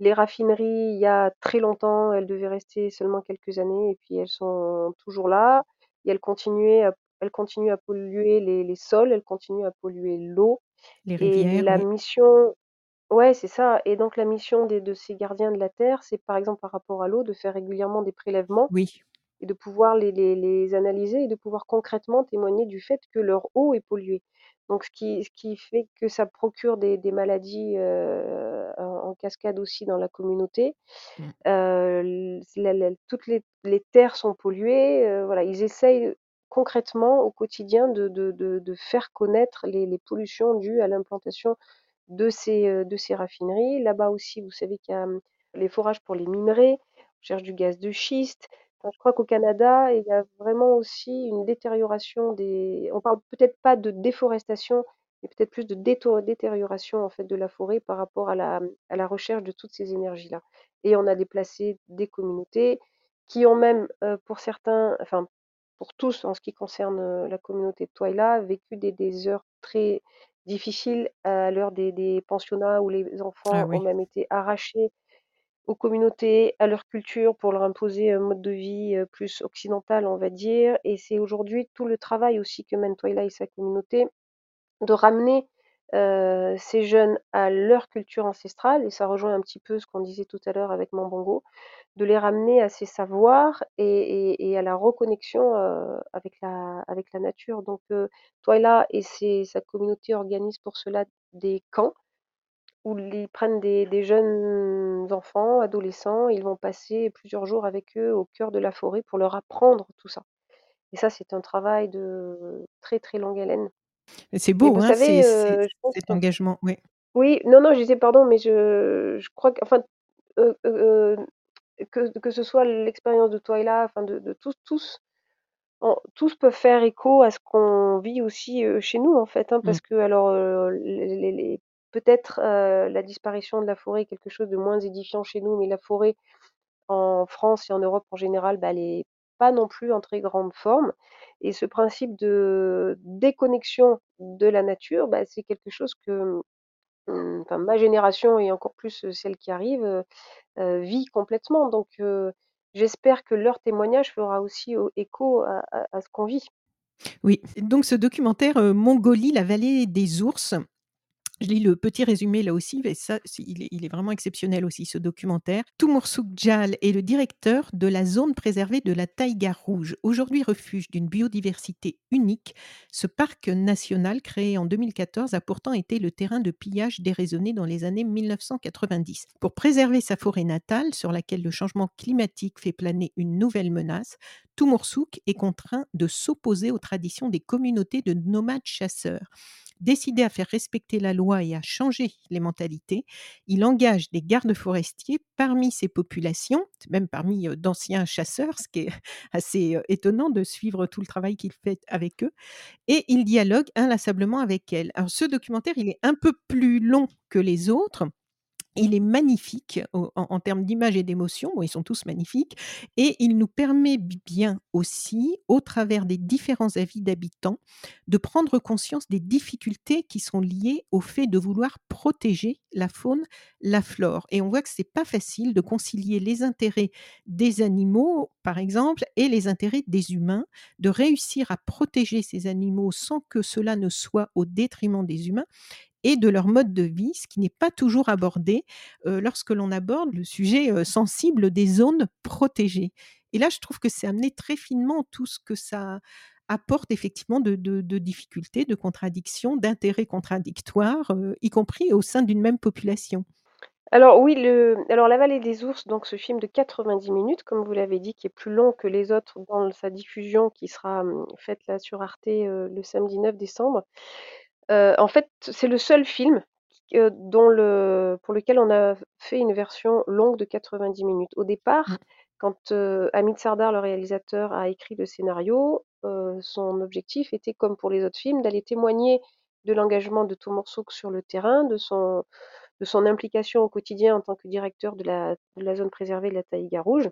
les raffineries il y a très longtemps. Elles devaient rester seulement quelques années et puis elles sont toujours là et elles continuaient à à polluer les les sols, elles continuent à polluer l'eau Les et la oui. mission ouais, c'est ça et donc la mission des de ces gardiens de la terre, c'est par exemple par rapport à l'eau, de faire régulièrement des prélèvements Oui. et de pouvoir les les les analyser et de pouvoir concrètement témoigner du fait que leur eau est polluée. Donc ce qui ce qui fait que ça procure des des maladies, en en cascade aussi dans la communauté. Mmh. La la toutes les les terres sont polluées, voilà, ils essayent concrètement au quotidien de de de de faire connaître les les pollutions dues à l'implantation de ces, de ces raffineries. Là-bas aussi, vous savez qu'il y a, mmh, les forages pour les minerais, on cherche du gaz de schiste. Enfin, je crois qu'au Canada, il y a vraiment aussi une détérioration des on parle peut-être pas de déforestation, mais peut-être plus de détérioration, en fait, de la forêt par rapport à la, à la recherche de toutes ces énergies-là et on a déplacé des communautés qui ont même, heu, pour certains, enfin, pour tous en ce qui concerne, heu, la communauté de Twaila, vécu des des heures très difficiles à l'heure des des pensionnats où les Ah enfants ont oui. même été arrachés aux communautés, à leur culture pour leur imposer un mode de vie, plus occidental, on va dire. Et c'est aujourd'hui tout le travail aussi que mène Twaila et sa communauté, de ramener, ces jeunes à leur culture ancestrale. Et ça rejoint un petit peu ce qu'on disait tout à l'heure avec Mambongo, de les ramener à ces savoirs et à la reconnexion, avec la nature. Donc Twaila et sa communauté organise pour cela des camps où ils prennent des des jeunes enfants, adolescents, ils vont passer plusieurs jours avec eux au cœur de la forêt pour leur apprendre tout ça et ça, c'est un travail de très, très longue haleine Et c'est et beau, vous hein, savez, pense cet engagement, ouais. oui, non, non, je disais pardon, mais je je crois qu'enfin, heu heu, que que ce soit l'expérience de Twaila, enfin de de tous tous tous peuvent faire écho à ce qu'on vit aussi, chez nous, en fait, hein, Mmh. parce que alors, les les peut-être, heu, la disparition de la forêt est quelque chose de moins édifiant chez nous, mais la forêt en France et en Europe en général, bah, elle est pas non plus en très grande forme et ce principe de déconnexion de la nature, bah, c'est quelque chose que, mmh, ma génération et encore plus, celle qui arrive, heu heu, vit complètement donc heu, j'espère que leur témoignage fera aussi au écho à ce qu'on vit. Oui, donc ce documentaire, Mongolie, la vallée des ours, je lis le petit résumé là aussi, mais ça, il est vraiment exceptionnel aussi ce documentaire. Toomoursouk Djal est le directeur de la zone préservée de la taïga rouge. Aujourd'hui refuge d'une biodiversité unique, ce parc national créé en 2014 a pourtant été le terrain de pillage déraisonné dans les années 1990. Pour préserver sa forêt natale, sur laquelle le changement climatique fait planer une nouvelle menace, Toomoursouk est contraint de s'opposer aux traditions des communautés de nomades chasseurs. Décidé à faire respecter la loi et à changer les mentalités, il engage des gardes forestiers parmi ces populations, même parmi, d'anciens chasseurs, ce qui est assez, étonnant de suivre tout le travail qu'il fait avec eux et il dialogue inlassablement avec elles. Ce documentaire, il est un peu plus long que les autres. Il est magnifique en termes d'images et d'émotions, bon ils sont tous magnifiques. Et il nous permet bien aussi, au travers des différents avis d'habitants, de prendre conscience des difficultés qui sont liées au fait de vouloir protéger la faune, la flore. Et on voit que c'est pas facile de concilier les intérêts des animaux, par exemple et les intérêts des humains, de réussir à protéger ces animaux sans que cela ne soit au détriment des humains et de leur mode de vie, ce qui n'est pas toujours abordé, lorsque l'on aborde le sujet, sensible des zones protégées et là, je trouve que c'est amené très finement tout ce que ça apporte effectivement de de difficultés, de contradictions, d'intérêts contradictoires, y compris au sein d'une même population. Alors oui, alors La Vallée des ours, donc ce film de 90 minutes, comme vous l'avez dit, qui est plus long que les autres dans sa diffusion qui sera, mmh, faite là sur Arte, le samedi 9 décembre. En fait, c'est le seul film dont le pour lequel on a fait une version longue de 90 minutes. Au Mmh. départ, quand, heu, Hamid Sardar, le réalisateur, a écrit le scénario, son objectif était, comme pour les autres films, d'aller témoigner de l'engagement de Toomoursouk sur le terrain, de son de son implication au quotidien en tant que directeur de la de la zone préservée de la taïga rouge.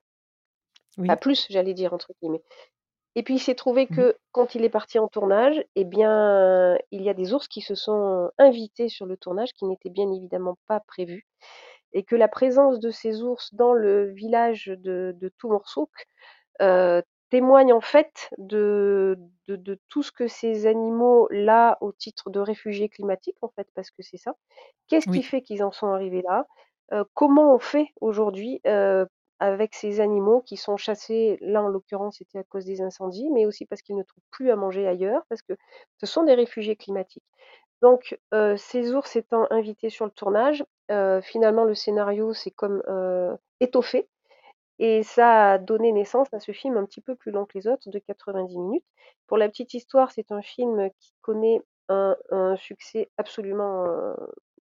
Pas plus, j'allais dire, entre guillemets et puis il s'est trouvé Mmh mh. que quand il est parti en tournage et bien, il y a des ours qui se sont invités sur le tournage, qui n'était bien évidemment pas prévu et que la présence de ces ours dans le village de de Toomoursouk, heu, témoigne en fait de de de tout ce que ces animaux-là, au titre de réfugiés climatiques, en fait, parce que c'est ça. Qu'est-ce qui fait qu'ils en sont arrivés là? Heu, comment on fait aujourd'hui, heu, avec ces animaux qui sont chassés? Là, en l'occurrence, c'était à cause des incendies, mais aussi parce qu'ils ne trouvent plus à manger ailleurs, parce que ce sont des réfugiés climatiques. Donc heu, ces ours étant invités sur le tournage, heu, finalement le scénario s'est comme, heu, étoffé et ça a donné naissance à ce film un petit peu plus long que les autres de 90 minutes. Pour la petite histoire, c'est un film qui connaît un succès absolument,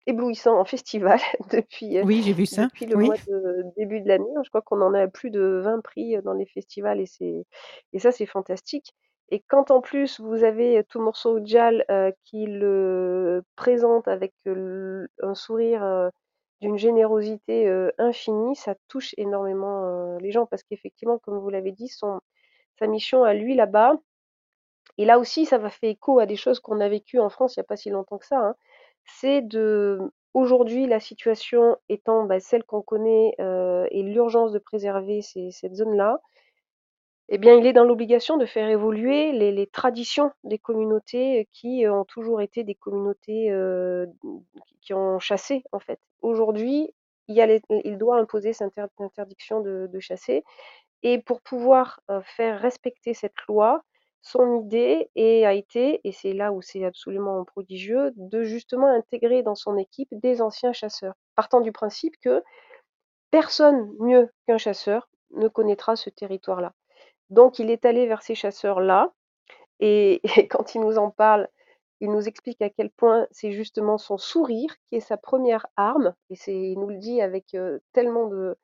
éblouissant en festival depuis, heu, Oui, j'ai vu ça, depuis le oui. mois de début de l'année, hein. Je crois qu'on en a plus de 20 prix, heu, dans les festivals et c'est et ça, c'est fantastique et quand en plus vous avez Tomorceau Ojal, heu, qui le présente avec, un sourire, d'une générosité, infinie, ça touche énormément, les gens parce qu'effectivement, comme vous l'avez dit, son sa mission à lui là-bas et là aussi ça m'a fait écho à des choses qu'on a vécues en France il y a pas si longtemps que ça, hein. C'est de aujourd'hui la situation étant, bah, celle qu'on connaît, heu et l'urgence de préserver cette zone-là eh bien, il est dans l'obligation de faire évoluer les traditions des communautés qui ont toujours été des communautés, qui ont chassé, en fait. Aujourd'hui, il doit imposer cette inter interdiction de chasser et pour pouvoir, faire respecter cette loi, son idée a été et c'est là où c'est absolument prodigieux, de justement intégrer dans son équipe des anciens chasseurs. Partant du principe que personne mieux qu'un chasseur ne connaîtra ce territoire-là. Donc il est allé vers ces chasseurs-là et et quand il nous en parle, il nous explique à quel point c'est justement son sourire qui est sa 1re arme et il nous le dit avec, heu, tellement de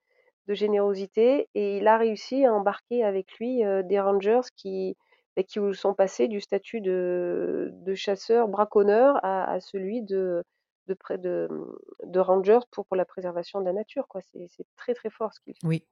générosité et il a réussi à embarquer avec lui, heu, des rangers qui, beh, qui sont passés du statut de de chasseur braconneur à celui de de de, rangers pour la préservation de la nature, quoi. C'est c'est très, très fort ce qu'il fait. Oui.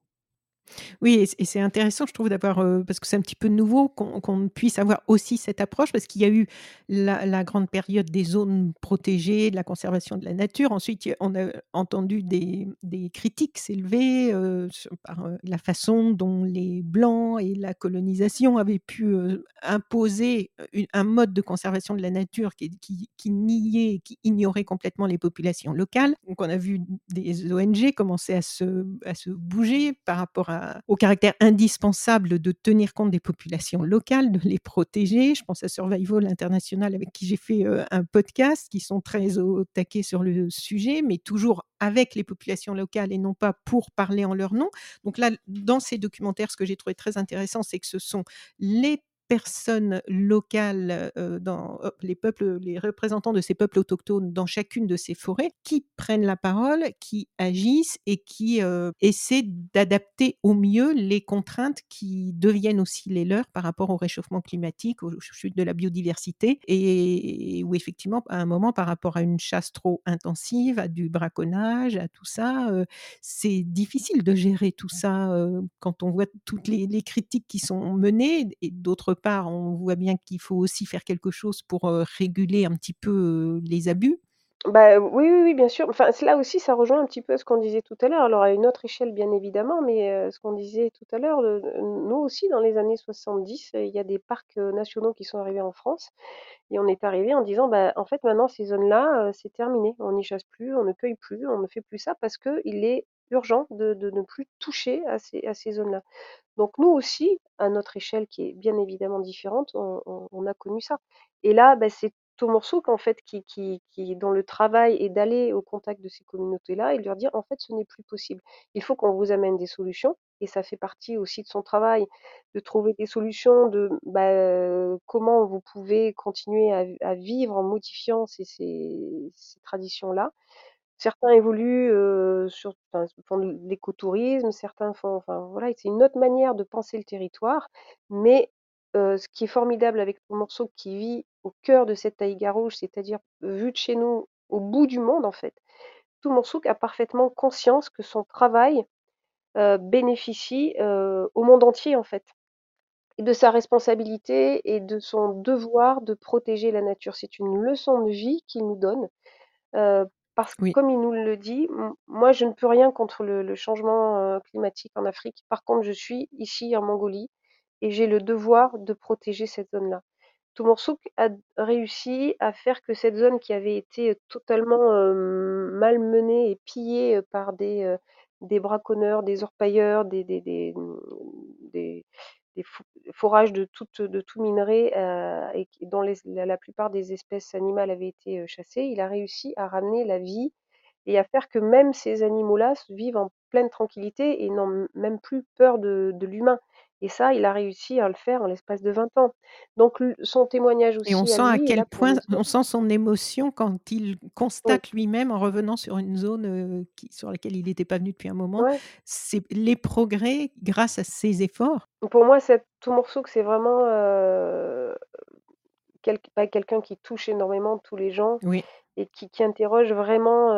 Oui et c'est intéressant je trouve d'avoir, heu, parce que c'est un petit peu nouveau qu'on puisse avoir aussi cette approche parce qu'il y a eu la grande période des zones protégées, de la conservation de la nature. Ensuite, on a entendu des critiques s'élever, sur par, heu, la façon dont les blancs et la colonisation avaient pu, imposer, un mode de conservation de la nature qui niait, qui ignorait complètement les populations locales. Donc on a vu des ONG commencer à se bouger par rapport à au caractère indispensable de tenir compte des populations locales, de les protéger. Je pense à Survival International avec qui j'ai fait, heu, un podcast, qui sont très au taquet sur le sujet, mais toujours avec les populations locales et non pas pour parler en leur nom. Donc là, dans ces documentaires, ce que j'ai trouvé très intéressant, c'est que ce sont les personnes locales, dans, les peuples, les représentants de ces peuples autochtones dans chacune de ces forêts qui prennent la parole, qui agissent et qui, essaient d'adapter au mieux les contraintes qui deviennent aussi les leurs par rapport au réchauffement climatique, aux ch chutes de la biodiversité et où effectivement, à un moment, par rapport à une chasse trop intensive, à du braconnage, à tout ça, c'est difficile de gérer tout ça, quand on voit toutes les les critiques qui sont menées et d'autre part, on voit bien qu'il faut aussi faire quelque chose pour, réguler un petit peu, les abus. Bah, oui, oui, bien sûr. Enfin, là aussi, ça rejoint un petit peu ce qu'on disait tout à l'heure, alors à une autre échelle bien évidemment, mais ce qu'on disait tout à l'heure, heu, nous aussi dans les années 70, il y a des parcs, nationaux qui sont arrivés en France et on est arrivés en disant: «Bah, en fait, maintenant ces zones-là, c'est terminé. On n'y chasse plus, on ne cueille plus, on ne fait plus ça parce qu'il est urgent de ne plus toucher à ces à ces zones-là». Donc nous aussi, à notre échelle qui est bien évidemment différente, on a connu ça et là, bah, c'est Tomorsook en fait qui qui dont le travail est d'aller au contact de ces communautés-là et de leur dire: «En fait, ce n'est plus possible. Il faut qu'on vous amène des solutions» et ça fait partie aussi de son travail, de trouver des solutions de, bah, comment vous pouvez continuer à vivre en modifiant ces traditions-là. Certains évoluent, sur l'écotourisme, certains font enfin voilà, c'est une autre manière de penser le territoire, mais ce qui est formidable avec Tomorsook qui vit au cœur de cette taïga rouge, c'est-à-dire vu de chez nous, au bout du monde en fait. Tomorsook a parfaitement conscience que son travail, bénéficie, au monde entier en fait de sa responsabilité et de son devoir de protéger la nature. C'est une leçon de vie qu'il nous donne, parce que Oui. comme il nous le dit: «M moi, je ne peux rien contre le le changement, climatique en Afrique. Par contre, je suis ici en Mongolie et j'ai le devoir de protéger cette zone-là». Tomorsook a réussi à faire que cette zone qui avait été, totalement, malmenée et pillée, par des, des braconneurs, des orpailleurs, des des des, mmh, des forages de de tout minerai, heu et dont la plupart des espèces animales avaient été, heu, chassées. Il a réussi à ramener la vie et à faire que même ces animaux-là vivent en pleine tranquillité et n'ont même plus peur de l'humain et ça, il a réussi à le faire en l'espace de 20 ans. Donc l son témoignage Et on aussi à sent à lui quel point on sent son émotion quand il Oui. constate lui-même en revenant sur une zone, qui sur laquelle il était pas venu depuis un moment, Ouais. c'est les progrès grâce à ses efforts. Pour moi, cet que c'est vraiment, quelqu'un qui touche énormément tous les gens Oui. et qui qui interroge vraiment,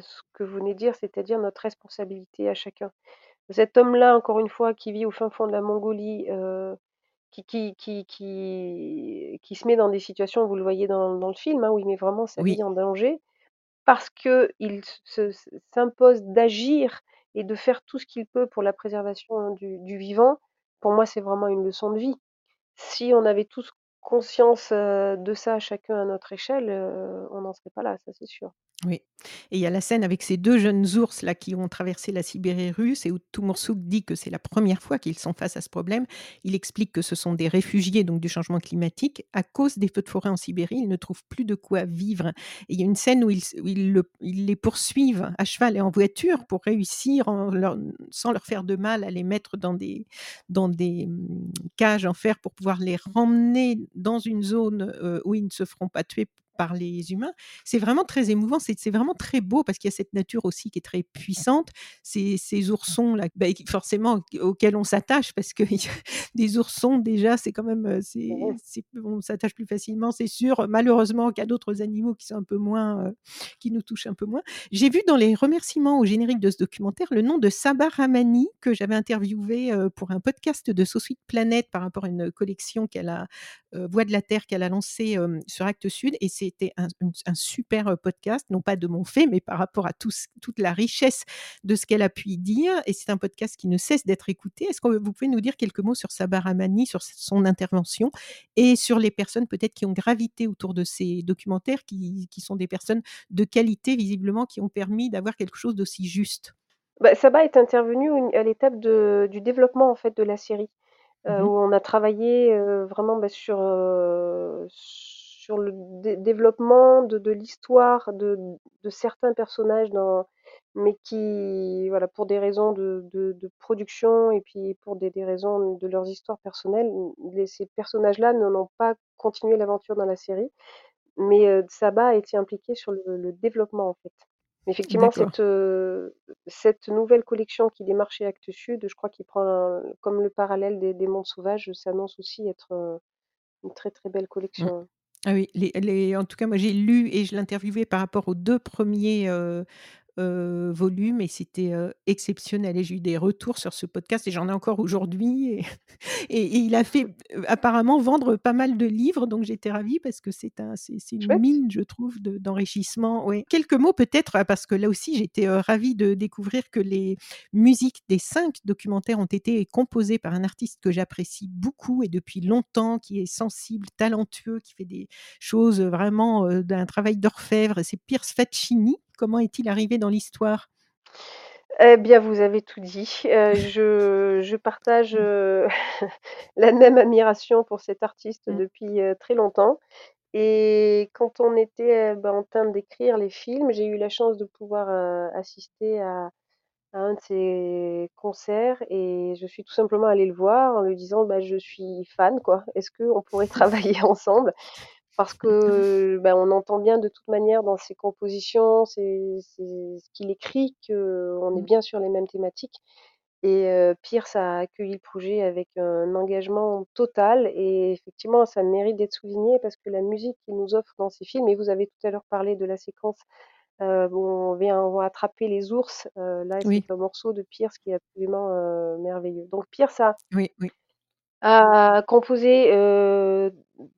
ce que vous venez de dire, c'est-à-dire notre responsabilité à chacun. Cet homme-là, encore une fois, qui vit au fin fond de la Mongolie, heu, qui qui qui qui qui se met dans des situations, vous le voyez dans dans le film, hein, où il met vraiment sa Oui. vie en danger, parce qu'il se se s'impose d'agir et de faire tout ce qu'il peut pour la préservation du du vivant. Pour moi, c'est vraiment une leçon de vie. Si on avait tous conscience, heu, de ça, chacun à notre échelle, heu, on n'en serait pas là, ça c'est sûr. Oui et il y a la scène avec ces 2 jeunes ours là qui ont traversé la Sibérie russe et où Timoursouk dit que c'est la 1re fois qu'ils sont face à ce problème. Il explique que ce sont des réfugiés donc du changement climatique. À cause des feux de forêt en Sibérie, ils ne trouvent plus de quoi vivre et il y a une scène où ils les poursuivent à cheval et en voiture pour réussir sans leur faire de mal à les mettre dans des mmh, cages en fer pour pouvoir les remmener dans une zone, heu, où ils ne se feront pas tuer par les humains. C'est vraiment très émouvant, c'est c'est vraiment très beau parce qu'il y a cette nature aussi qui est très puissante. Ces ces oursons-là, bah, forcément auxquels on s'attache parce que des oursons déjà, c'est quand même, c'est c'est on s'attache plus facilement, c'est sûr, malheureusement qu'à d'autres animaux qui sont un peu moins, heu, qui nous touchent un peu moins. J'ai vu dans les remerciements au générique de ce documentaire le nom de Sabah Rahmani que j'avais interviewé, heu, pour un podcast de Sweet Planet par rapport à une collection qu'elle a, Voix de la terre qu'elle a lancée, sur Actes Sud et c'était un super, podcast, non pas de mon fait, mais par rapport à tout toute la richesse de ce qu'elle a pu y dire et c'est un podcast qui ne cesse d'être écouté. Est-ce que vous pouvez nous dire quelques mots sur Sabah Rahmani, sur son intervention et sur les personnes peut-être qui ont gravité autour de ces documentaires qui qui sont des personnes de qualité visiblement qui ont permis d'avoir quelque chose d'aussi juste? Bah, Sabah est intervenue à l'étape de du développement en fait de la série, Mmh où on a travaillé, vraiment, bah, sur le dé développement de de l'histoire de de certains personnages dans mais qui voilà, pour des raisons de production et puis pour des des raisons de leurs histoires personnelles, les ces personnages-là n'ont pas continué l'aventure dans la série. Mais, heu, Sabah a été impliquée sur le le développement en fait. Effectivement D'accord. cette, nouvelle collection qui démarre chez Actes Sud, je crois qu'il prend un comme le parallèle des des mondes sauvages, s'annonce aussi être, heu, une très, très belle Mmh. collection. Ah oui, en tout cas moi j'ai lu et je l'ai interviewé par rapport aux 2 premiers, heu heu, volumes et c'était, exceptionnel et j'ai eu des retours sur ce podcast et j'en ai encore aujourd'hui et et et il a fait, apparemment vendre pas mal de livres donc j'étais ravie parce que c'est un c'est c'est une mine je trouve de d'enrichissement. Quelques mots peut-être parce que là aussi j'étais, ravie de découvrir que les musiques des 5 documentaires ont été composées par un artiste que j'apprécie beaucoup et depuis longtemps, qui est sensible, talentueux, qui fait des choses, vraiment, d'un travail d'orfèvre, c'est Piers Faccini. Comment est-il arrivé dans l'histoire? Eh bien, vous avez tout dit, heu, je je partage, Mmh. heu, la même admiration pour cet artiste Mmh. depuis, heu, très longtemps et quand on était, bah, en train d'écrire les films, j'ai eu la chance de pouvoir, assister à à un de ses concerts et je suis tout simplement allée le voir en lui disant: «Bah, je suis fan quoi, est-ce qu'on pourrait travailler ensemble?» Parce que, bah, on entend bien de toute manière dans ses compositions, c'est c'est ce qu'il écrit qu'on est Mmh. bien sur les mêmes thématiques et heu, Piers a accueilli le projet avec un engagement total et effectivement ça mérite d'être souligné parce que la musique qu'il nous offre dans ses films et vous avez tout à l'heure parlé de la séquence, heu, où on vient on va attraper les ours, heu, là c'est Oui. un morceau de Piers qui est absolument, merveilleux. Donc Piers a Oui, oui. a composé,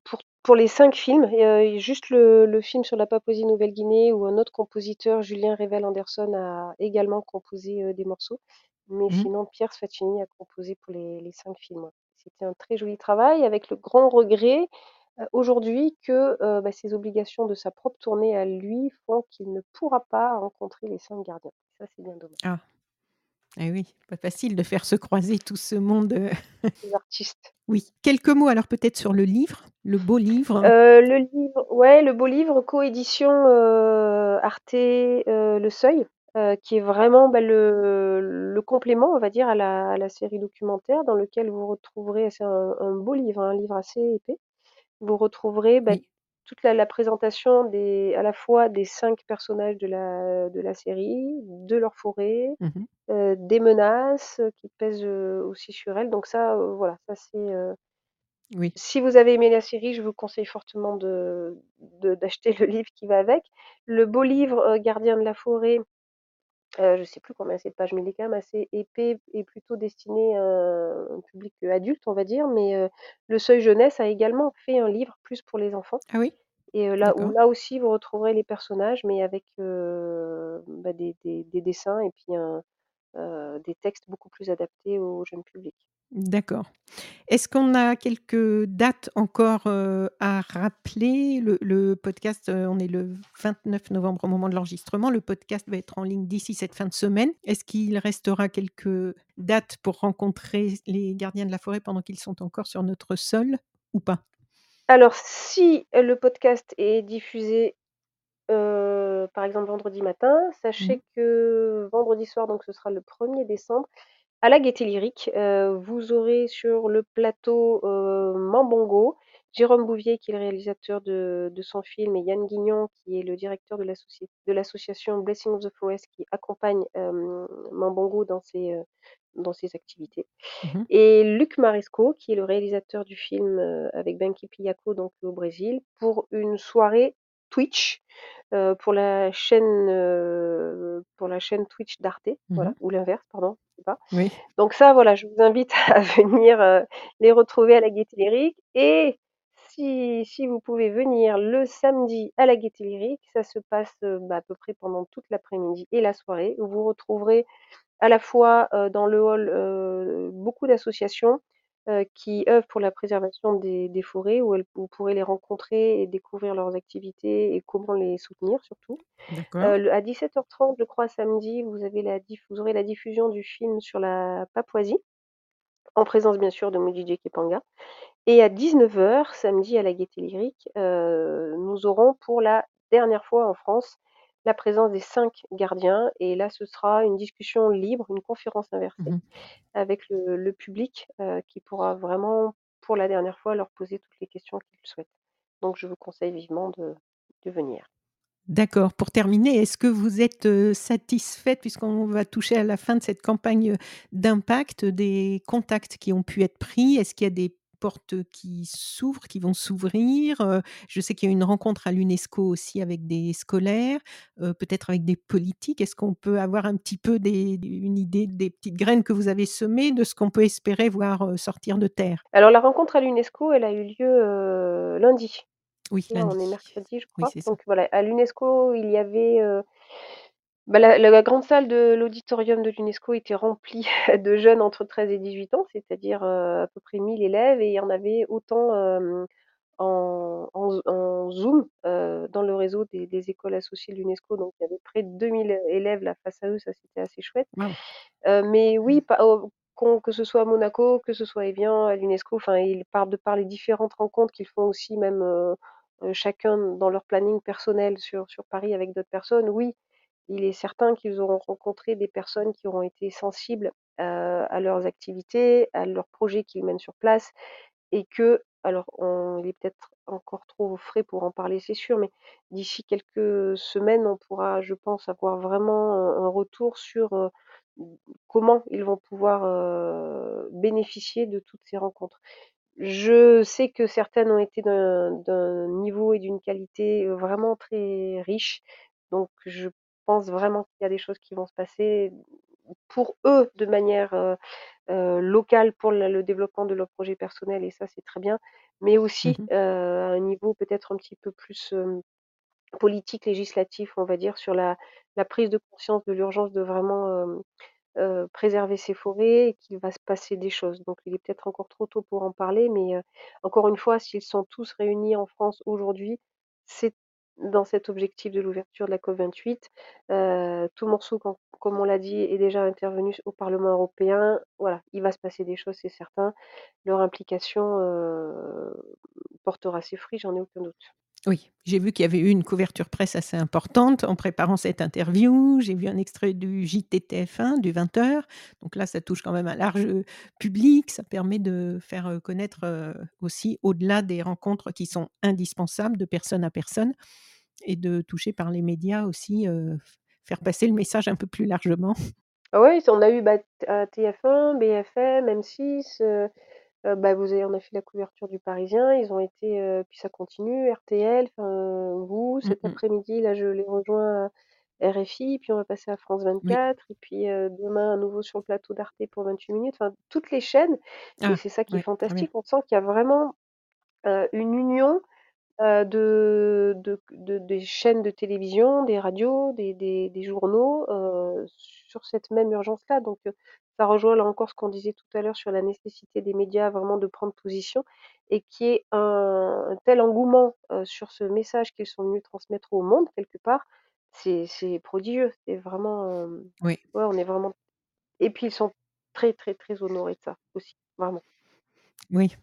pour pour les 5 films heu, et juste le le film sur la Papouasie-Nouvelle-Guinée où un autre compositeur, Julien Revel Anderson, a également composé, heu, des morceaux. Mais Mmh. sinon Piers Faccini a composé pour les les 5 films, ouais. C'était un très joli travail avec le grand regret, heu, aujourd'hui que, heu, bah, ses obligations de sa propre tournée à lui font qu'il ne pourra pas rencontrer les 5 gardiens. Ça, c'est bien dommage. Ah. Et oui, pas facile de faire se croiser tout ce monde, Les artistes. Oui. Quelques mots alors peut-être sur le livre, le beau livre? Heu, le livre ouais, le beau livre, coédition, heu, Arte, Le Seuil. qui est vraiment, bah, le le complément, on va dire, à la à la série documentaire dans lequel vous retrouverez c'est un un beau livre, un livre assez épais. Vous retrouverez, bah, Oui. Toute la la présentation des à la fois des 5 personnages de la de la série, de leur forêt, Mmh des menaces, qui pèsent, aussi sur elles, donc ça, voilà, ça c'est, Oui. si vous avez aimé la série, je vous conseille fortement de d'acheter le livre qui va avec. Le beau livre, heu, Gardiens de la forêt, heu, je sais plus combien c'est de pages, mais il est quand même assez épais et plutôt destiné à un public, heu, adulte, on va dire, mais heu, Le Seuil Jeunesse a également fait un livre plus pour les enfants Ah oui? et là où D'accord. là aussi vous retrouverez les personnages, mais avec, bah, des des des dessins et puis un, des textes beaucoup plus adaptés au jeune public. D'accord. Est-ce qu'on a quelques dates encore, heu, à rappeler? Le le podcast, heu, on est le 29 novembre au moment de l'enregistrement. Le podcast va être en ligne d'ici cette fin de semaine. Est-ce qu'il restera quelques dates pour rencontrer les gardiens de la forêt pendant qu'ils sont encore sur notre sol ou pas? Alors si le podcast est diffusé, par exemple vendredi matin, Mmh sachez que vendredi soir, donc ce sera le 1er décembre, à la Gaîté Lyrique, heu, vous aurez sur le plateau, heu, Mambongo, Jérôme Bouvier qui est le réalisateur de de son film et Yann Guignon qui est le directeur de l'associa de l'association Blessing of the Forest qui accompagne, hem, Mambongo dans ses, heu, dans ses activités Mmh mh. et Luc Maresco qui est le réalisateur du film, heu, avec Benki Piako donc au Brésil, pour une soirée Twitch, pour la chaîne, pour la chaîne Twitch d'Arte, Mmh voilà, ou l'inverse, pardon, je sais pas. Oui. Donc ça, voilà, je vous invite à venir, les retrouver à la Gaîté Lyrique et si si vous pouvez venir le samedi à la Gaîté Lyrique, ça se passe, bah, à peu près pendant toute l'après-midi et la soirée, où vous retrouverez à la fois, dans le hall, beaucoup d'associations, heu, qui œuvrent pour la préservation des des forêts où elles vous pourrez les rencontrer et découvrir leurs activités et comment les soutenir surtout. Le à 17:30 je crois samedi, vous avez la diff vous aurez la diffusion du film sur la Papouasie, en présence bien sûr de Mojidji Kipanga et à 19:00 samedi à la Gaîté Lyrique, heu, nous aurons pour la dernière fois en France, la présence des 5 gardiens et là ce sera une discussion libre, une conférence Mmh inversée mh. avec le le public, heu, qui pourra vraiment, pour la dernière fois, leur poser toutes les questions qu'ils souhaitent. Donc je vous conseille vivement de de venir. D'accord. Pour terminer, est-ce que vous êtes, heu, satisfaite puisqu'on va toucher à la fin de cette campagne, heu, d'impact, des contacts qui ont pu être pris? Est-ce qu'il y a des portes qui s'ouvrent, qui vont s'ouvrir? Je sais qu'il y a une rencontre à l'UNESCO aussi avec des scolaires, peut-être avec des politiques. Est-ce qu'on peut avoir un petit peu des une idée des petites graines que vous avez semées de ce qu'on peut espérer voir, sortir de terre? Alors la rencontre à l'UNESCO, elle a eu lieu, lundi. Oui, Là, on est lundi. mercredi, je crois. Donc voilà, à l'UNESCO, il y avait, bah, la la grande salle de l'auditorium de l'UNESCO était remplie de jeunes entre 13 et 18 ans, c'est-à-dire, heu, à peu près 1000 élèves et il y en avait autant, en en z en Zoom, heu, dans le réseau des des écoles associées de l'UNESCO. Donc il y avait près de 2000 élèves là face à eux, ça c'était assez chouette. Heu, mais oui, pas qu'on que ce soit à Monaco, que ce soit à Évian, à l'UNESCO, enfin ils par de par les différentes rencontres qu'ils font aussi même, chacun dans leur planning personnel sur sur Paris avec d'autres personnes, oui, il est certain qu'ils auront rencontré des personnes qui auront été sensibles, à leurs activités, à leurs projets qu'ils mènent sur place et que alors on il est peut-être encore trop frais pour en parler, c'est sûr, mais d'ici quelques semaines, on pourra, je pense, avoir vraiment un retour sur, comment ils vont pouvoir, bénéficier de toutes ces rencontres. Je sais que certaines ont été d'un niveau et d'une qualité, vraiment très riche, donc je pense vraiment qu'il y a des choses qui vont se passer pour eux de manière, locale pour le le développement de leurs projets personnels et ça, c'est très bien, mais Mmh aussi, mh. heu, à un niveau peut-être un petit peu plus, politique, législatif, on va dire, sur la la prise de conscience de l'urgence de vraiment, préserver ces forêts et qu'il va se passer des choses. Donc il est peut-être encore trop tôt pour en parler, mais encore une fois, s'ils sont tous réunis en France aujourd'hui, c'est dans cet objectif de l'ouverture de la COP 28. Heu, Toumoursouk, com comme on l'a dit, est déjà intervenu au Parlement européen. Voilà, il va se passer des choses, c'est certain. Leur implication, heu, portera ses fruits, j'en ai aucun doute. Oui, j'ai vu qu'il y avait eu une couverture presse assez importante en préparant cette interview. J'ai vu un extrait du JTTF1 du 20h. Donc là, ça touche quand même un large public. Ça permet de faire connaître aussi, au-delà des rencontres qui sont indispensables de personne à personne, et de toucher par les médias aussi, faire passer le message un peu plus largement. Ah ouais, on a eu bah, TF1, BFM, M6. Heu, bah, vous avez on a fait la couverture du Parisien, ils ont été, heu puis ça continue, RTL, enfin, vous, Mmh cet mh. après-midi, là, je les rejoins à RFI, puis on va passer à France Oui. 24 et puis, heu, demain à nouveau sur le plateau d'Arte pour 28 minutes, enfin toutes les chaînes et Ah, c'est ça qui est ouais, très bien. fantastique. On sent qu'il y a vraiment, heu, une union, heu, de de q de des chaînes de télévision, des radios, des des des journaux, heu, sur cette même urgence-là donc heu, ça rejoint là encore ce qu'on disait tout à l'heure sur la nécessité des médias vraiment de prendre position et qu'il y ait un un tel engouement, sur ce message qu'ils sont venus transmettre au monde quelque part, c'est prodigieux. C'est vraiment, Oui. ouais, on est vraiment et puis ils sont très, très, très honorés de ça aussi, vraiment. Oui.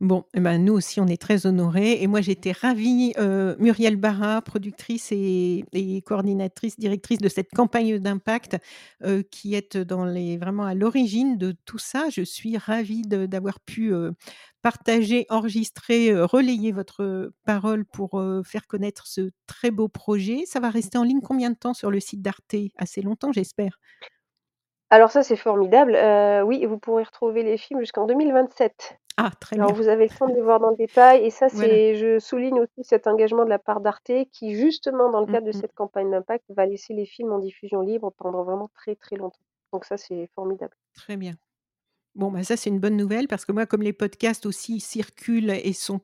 Bon et ben, nous aussi, on est très honorés et moi, j'étais ravie, heu, Muriel Barra, productrice et coordinatrice, directrice de cette campagne d'impact, heu, qui les vraiment à l'origine de tout ça. Je suis ravie d'avoir pu, heu, partager, enregistrer, relayer votre parole pour, faire connaître ce très beau projet. Ça va rester en ligne combien de temps sur le site d'Arte? Assez longtemps, j'espère? Alors ça, c'est formidable, heu, oui, vous pourrez retrouver les films jusqu'en 2027. Ah, très Alors bien. vous avez le temps de les voir dans le détail et ça, Voilà. c'est je souligne aussi cet engagement de la part d'Arte qui, justement, dans le Mmh cadre de mh. cette campagne d'impact, va laisser les films en diffusion libre pendant vraiment très, très longtemps. Donc ça, c'est formidable. Très bien. Bon, bah, ça, c'est une bonne nouvelle parce que moi, comme les podcasts aussi circulent et sont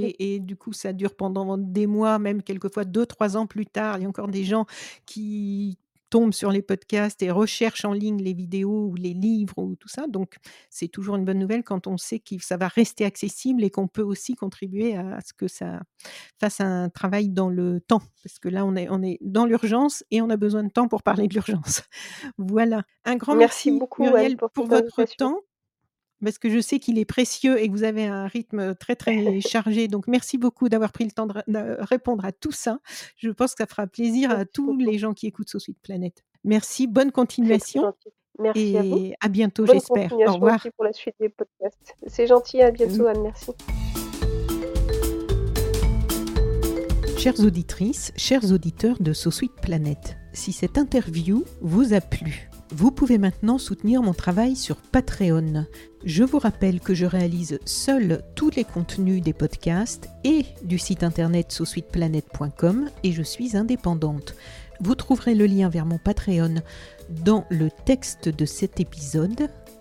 Oui. partagés et du coup, ça dure pendant des mois, même quelquefois 2-3 ans plus tard, il y a encore des gens qui tombent sur les podcasts et recherchent en ligne les vidéos ou les livres ou tout ça. Donc c'est toujours une bonne nouvelle quand on sait qu'il ça va rester accessible et qu'on peut aussi contribuer à ce que ça fasse un travail dans le temps. Parce que là, on est on est dans l'urgence et on a besoin de temps pour parler de l'urgence. Voilà. Un grand Merci merci, beaucoup, Muriel, pour votre temps, parce que je sais qu'il est précieux et que vous avez un rythme très, très chargé. Donc merci beaucoup d'avoir pris le temps de ré de répondre à tout ça. Je pense que ça fera plaisir à Merci tous beaucoup. les gens qui écoutent Sauce Sunlit Planet. Merci, bonne continuation. Merci à vous. et à bientôt, j'espère. Au revoir. aussi pour la suite des podcasts. C'est gentil, à Mmh. bientôt, Anne, merci. Chères auditrices, chers auditeurs de Sauce Sunlit Planet, si cette interview vous a plu, vous pouvez maintenant soutenir mon travail sur Patreon. Je vous rappelle que je réalise seule tous les contenus des podcasts et du site internet saucesuiteplanet.com et je suis indépendante. Vous trouverez le lien vers mon Patreon dans le texte de cet épisode.